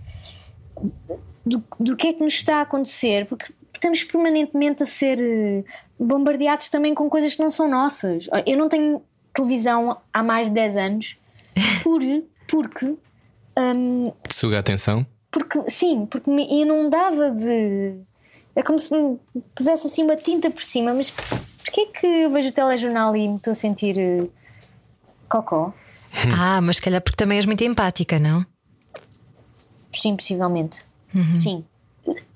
do, do que é que nos está a acontecer, porque estamos permanentemente a ser eh, bombardeados também com coisas que não são nossas. Eu não tenho televisão há mais de 10 anos por, porque. Te suga a atenção? porque sim, porque me inundava de. É como se me pusesse assim uma tinta por cima, mas porquê que eu vejo o telejornal e me estou a sentir eh, cocó? Ah, mas se calhar porque também és muito empática, não? Sim, possivelmente. Sim.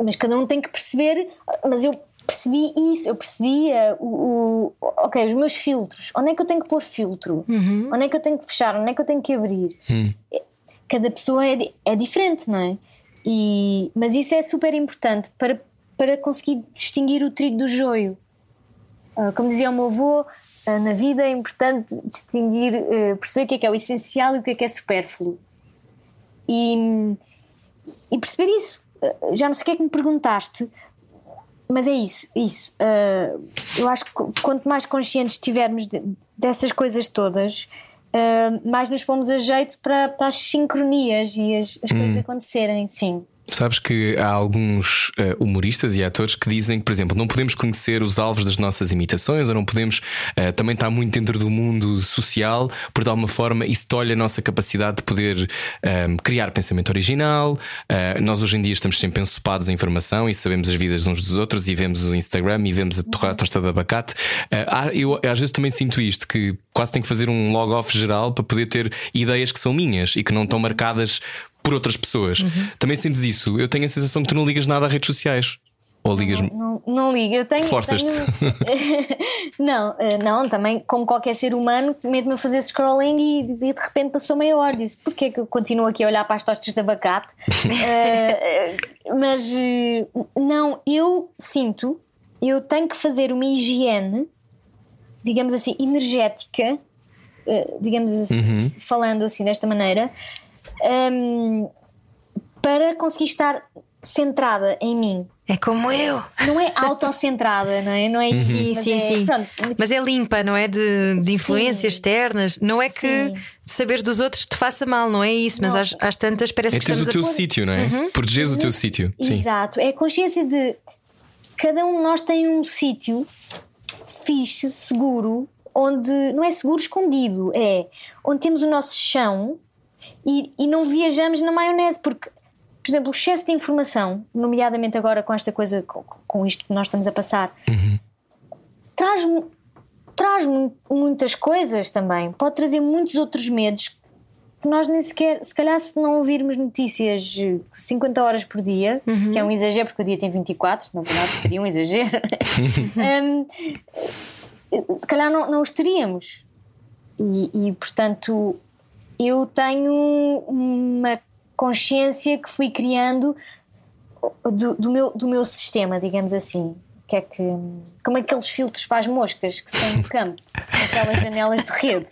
Mas cada um tem que perceber. Mas eu percebi isso, eu percebi eh, o, o- Ok, os meus filtros. Onde é que eu tenho que pôr filtro? Onde é que eu tenho que fechar? Onde é que eu tenho que abrir? Cada pessoa é, é diferente, não é? E, mas isso é super importante para, para conseguir distinguir o trigo do joio. Ah, como dizia o meu avô, ah, na vida é importante distinguir, eh, perceber o que é que é o essencial e o que é que é supérfluo. E, e perceber isso. Uh, Já não sei o que é que me perguntaste, mas é isso. isso. Eu acho que qu- quanto mais conscientes estivermos de- dessas coisas todas, mais nos pomos a jeito para, para as sincronias e as, as coisas acontecerem. Sim. Sabes que há alguns eh, humoristas e atores que dizem que, por exemplo, não podemos conhecer os alvos das nossas imitações ou não podemos eh, também estar muito dentro do mundo social, por de alguma forma isso tolhe a nossa capacidade de poder ehm, criar pensamento original. Eh, nós hoje em dia estamos sempre ensopados em informação e sabemos as vidas uns dos outros e vemos o Instagram e vemos a tosta de abacate. Eu às vezes também sinto isto, que quase tenho que fazer um log-off geral para poder ter ideias que são minhas e que não estão marcadas por outras pessoas. Também sentes isso? Eu tenho a sensação que tu não ligas nada a redes sociais. Ou ligas. Não, não ligo. Eu tenho. Forças-te. não, eh, não, também, como qualquer ser humano, medo-me a fazer scrolling e dizia de repente passou meia hora. Disse: porquê que eu continuo aqui a olhar para as tostas de abacate? Eh, eh, mas eh, não, eu sinto, eu tenho que fazer uma higiene, digamos assim, energética, digamos assim, falando assim desta maneira, ehm, para conseguir estar centrada em mim. É como eu. Não é autocentrada, não é? Não é isso. Sim, mas sim, é- sim. Pronto, Mas é limpa, não é? De, de influências Sim. externas. Não é que Sim. saber dos outros te faça mal, não é isso. Mas Não. às, às tantas parece É que estamos o teu a sítio, não é? Proteges o teu sítio. Sim. Exato. É a consciência de cada um de nós tem um sítio fixe, seguro, onde não é seguro escondido, é onde temos o nosso chão e, e não viajamos na maionese, porque, por exemplo, o excesso de informação, nomeadamente agora com esta coisa, com, com isto que nós estamos a passar, traz, traz mu- muitas coisas também, pode trazer muitos outros medos que nós nem sequer, se calhar, se não ouvirmos notícias eh, 50 horas por dia, que é um exagero, porque o dia tem 24, na verdade seria um exagero, Hum, se calhar não, não os teríamos. E, e, portanto, eu tenho uma consciência que fui criando do, do meu, do meu sistema, digamos assim. Que é que, como aqueles filtros para as moscas que se tem no campo, aquelas janelas de rede.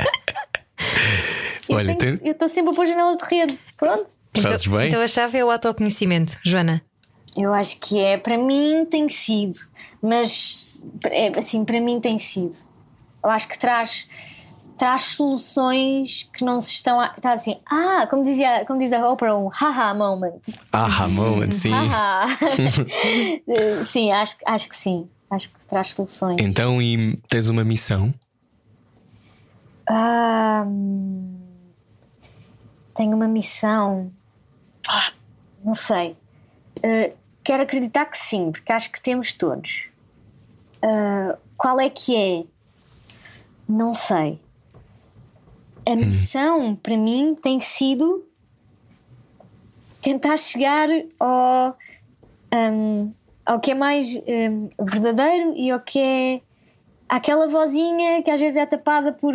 Eu Olha, tenho- tem- eu estou sempre a pôr janelas de rede. Pronto. Fazes bem? Então a chave é o autoconhecimento, Joana. Eu acho que é, para mim tem sido, mas é, assim, para mim tem sido. Eu acho que traz, traz soluções que não se estão a. Está assim, ah, como, dizia, como diz a Oprah, um haha moment. Ah, moment, sim. Haha. Eh, sim, acho, que- acho que sim. Acho que traz soluções. Então, e tens uma missão? Hum, tenho uma missão. Não sei. Uh, quero acreditar que sim, porque acho que temos todos. Uh, qual é que é? Não sei. A missão para mim tem sido tentar chegar ao, um, ao que é mais um, verdadeiro e ao que é aquela vozinha que às vezes é tapada por.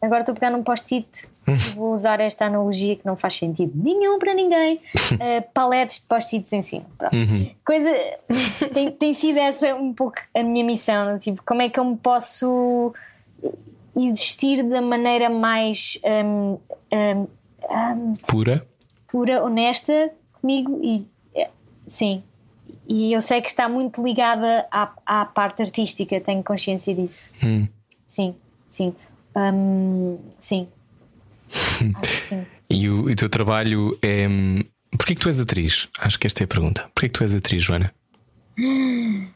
Agora estou a pegar num post-it e vou usar esta analogia que não faz sentido nenhum para ninguém. Uh, paletes de post-its em cima. Pronto. Coisa. Tem, tem sido essa um pouco a minha missão. Tipo, como é que eu me posso existir da maneira mais um, um, um, Pura? pura, honesta comigo e é, sim. E eu sei que está muito ligada à, à parte artística, tenho consciência disso. Hum. Sim, sim. Hum, sim. Sim. E o, e o teu trabalho é. hum, Porquê que tu és atriz? Acho que esta é a pergunta. Porquê que tu és atriz, Joana?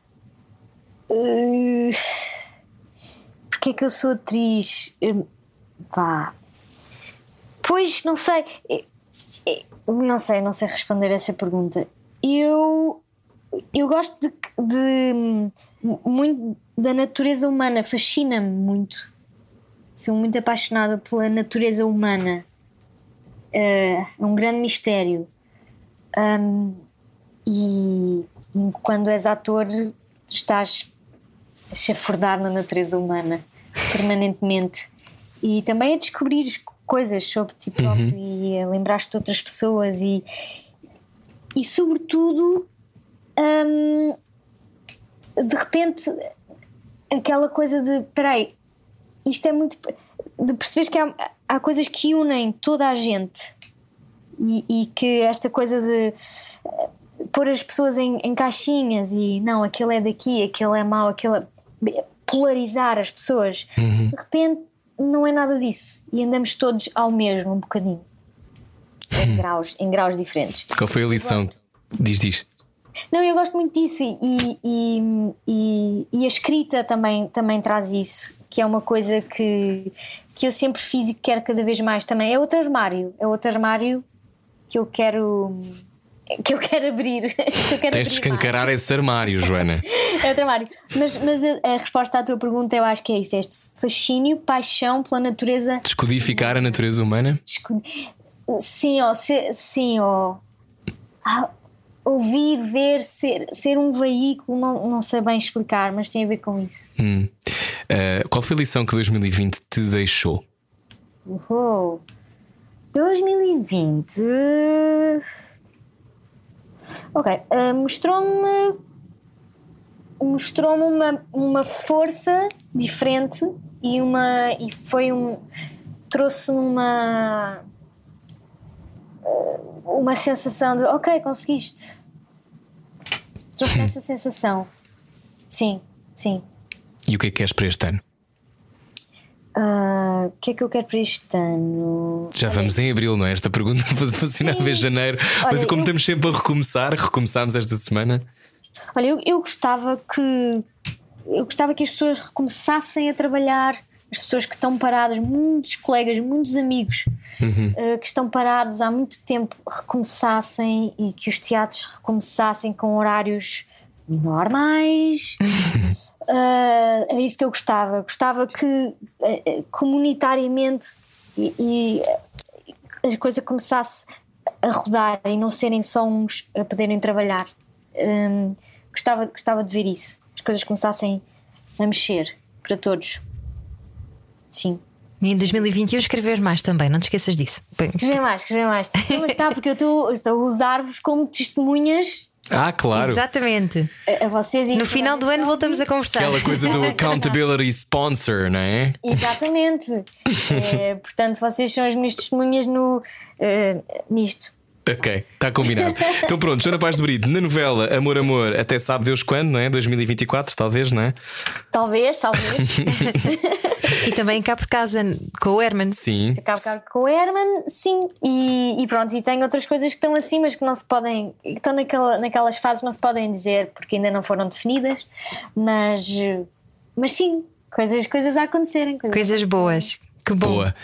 Uh, Porquê é que eu sou atriz? Hum, Vá. Pois, não sei. Eh, eh, Não sei, não sei responder essa pergunta. Eu. Eu gosto de, de- hum, muito da natureza humana, fascina-me muito. Sou muito apaixonada pela natureza humana. É um grande mistério. Hum, e quando és ator, estás a chafurdar na natureza humana permanentemente. E também a descobrir coisas sobre ti próprio e a lembrar-te de outras pessoas e, e sobretudo hum, de repente aquela coisa de peraí, isto é muito de perceberes que há, há coisas que unem toda a gente e, e que esta coisa de eh, pôr as pessoas em, em caixinhas e não, aquele é daqui, aquele é mau, aquele é... polarizar as pessoas, de repente não é nada disso e andamos todos ao mesmo um bocadinho em graus, em graus diferentes. Qual foi a lição? Diz, diz. Não, eu gosto muito disso e, e, e, e- e a escrita também, também traz isso, que é uma coisa que, que eu sempre fiz e que quero cada vez mais também. É outro armário, é outro armário que eu quero que eu quero abrir. que eu quero Tens de mais. escancarar esse armário, Joana. É outro armário. Mas, mas a, a resposta à tua pergunta eu acho que é isso: é este fascínio, paixão pela natureza. Descodificar a natureza humana. esco- Sim, ó, sim, ó. Ah, ouvir, ver, ser, ser um veículo, não, não sei bem explicar, mas tem a ver com isso. Hum. Uh, qual foi a lição que 2020 te deixou? Uhul. 2020. Ok, ah, mostrou-me. Mostrou-me uma, uma força diferente e uma. E foi um. Trouxe-me uma. ah, Uma sensação de ok, conseguiste. Trouxe-me essa sensação. Sim, sim. E o que é que queres para este ano? Ah, O que é que eu quero para este ano? Já vamos em abril, não é? Esta pergunta funcionava em janeiro. Mas Olha, como eu- estamos sempre a recomeçar, recomeçámos esta semana. Olha, eu, eu gostava que eu gostava que as pessoas recomeçassem a trabalhar, as pessoas que estão paradas, muitos colegas, muitos amigos eh, que estão parados há muito tempo recomeçassem e que os teatros recomeçassem com horários normais. Eh, era isso que eu gostava. Gostava que eh, comunitariamente e, e, eh, a coisa começasse a rodar e não serem só uns a poderem trabalhar. Hum, gostava, gostava de ver isso. As coisas começassem a mexer para todos. Sim. E em 2021 escrever mais também, não te esqueças disso. Escrever mais, escrever mais. Não, mas está, porque eu estou estou a usar-vos como testemunhas Ah, claro. Exatamente. a, a vocês. No final do ano voltamos a conversar. Aquela coisa do accountability sponsor, não é? Exatamente. É, portanto, vocês são as minhas testemunhas no, eh, nisto. Ok, está combinado. então pronto, Joana Paz de Brito, na novela Amor, Amor, até sabe Deus quando, não é? 2024, talvez, não é? Talvez, talvez. E também cá por casa com o Herman. Sim. Acabo cá com o Herman, sim. E, e pronto, e tem outras coisas que estão assim, mas que não se podem. que estão naquela, naquelas fases, não se podem dizer porque ainda não foram definidas. Mas, mas sim, coisas, coisas a acontecerem. Coisas, Coisas boas. Que bom. Boa,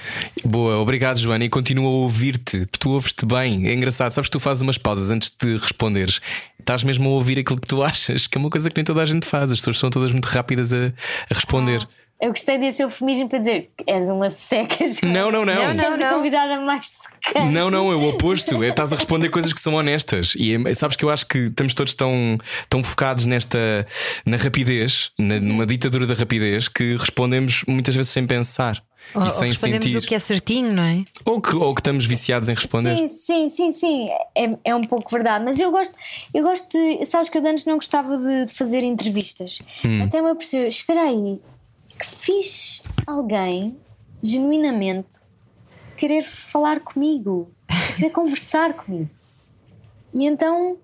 boa, obrigado, Joana. E continuo a ouvir-te, porque tu ouves-te bem. É engraçado, sabes que tu fazes umas pausas antes de responderes. Estás mesmo a ouvir aquilo que tu achas, que é uma coisa que nem toda a gente faz. As pessoas são todas muito rápidas a, a responder. Eu gostei desse eufemismo para dizer que és uma seca. Não, não, não. Não, não. És a convidada mais secante. Não, não, é o oposto. É, estás a responder coisas que são honestas. E é- sabes que eu acho que estamos todos tão, tão focados nesta na rapidez, na, numa ditadura da rapidez, que respondemos muitas vezes sem pensar e ou sem respondemos sentir. o que é certinho, não é? Ou, que, ou que estamos viciados em responder. Sim, sim, sim, sim. É, é um pouco verdade. Mas eu gosto, eu gosto de. Sabes que eu antes não gostava de, de fazer entrevistas. Até me aperceber, espera aí, que fiz alguém genuinamente querer falar comigo, querer conversar comigo. E então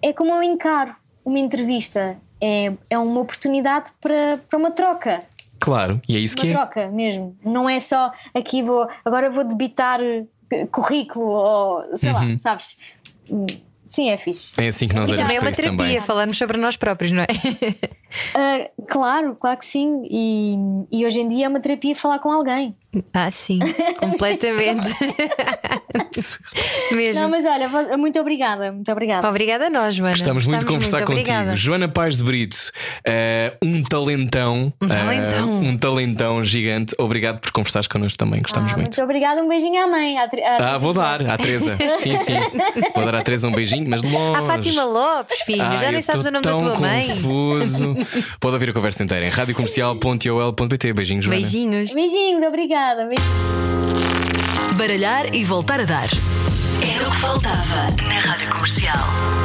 é como eu encaro uma entrevista. É, é uma oportunidade para, para uma troca. Claro, e é isso uma que é. troca mesmo. Não é só aqui vou, agora vou debitar eh, currículo ou sei Uhum. lá, sabes? Hum, Sim, é fixe. É assim que nós E olhamos também é uma terapia, também. falarmos sobre nós próprios, não é? Ah, claro, claro que sim. E, e hoje em dia é uma terapia falar com alguém. Ah, sim, completamente. Mesmo. Não, mas olha, muito obrigada, muito obrigada. Obrigada a nós, Joana. Gostamos muito de conversar muito, contigo. Obrigada. Joana Paz de Brito, eh, um talentão. Um eh, talentão. um talentão gigante. Obrigado por conversares connosco também. Gostamos Ah, muito. muito obrigada, um beijinho à mãe. À, à Ah, vou dar à Teresa. Sim, sim. Vou dar à Teresa um beijinho, mas de longe. A Fátima Lopes, filho, Ai, já nem sabes o nome da tua mãe. Pode ouvir a conversa inteira em radiocomercial.ol.pt. Beijinhos, Joana. Beijinhos. Beijinhos, obrigada. Beijinhos. Baralhar e voltar a dar. Era o que faltava na Rádio Comercial.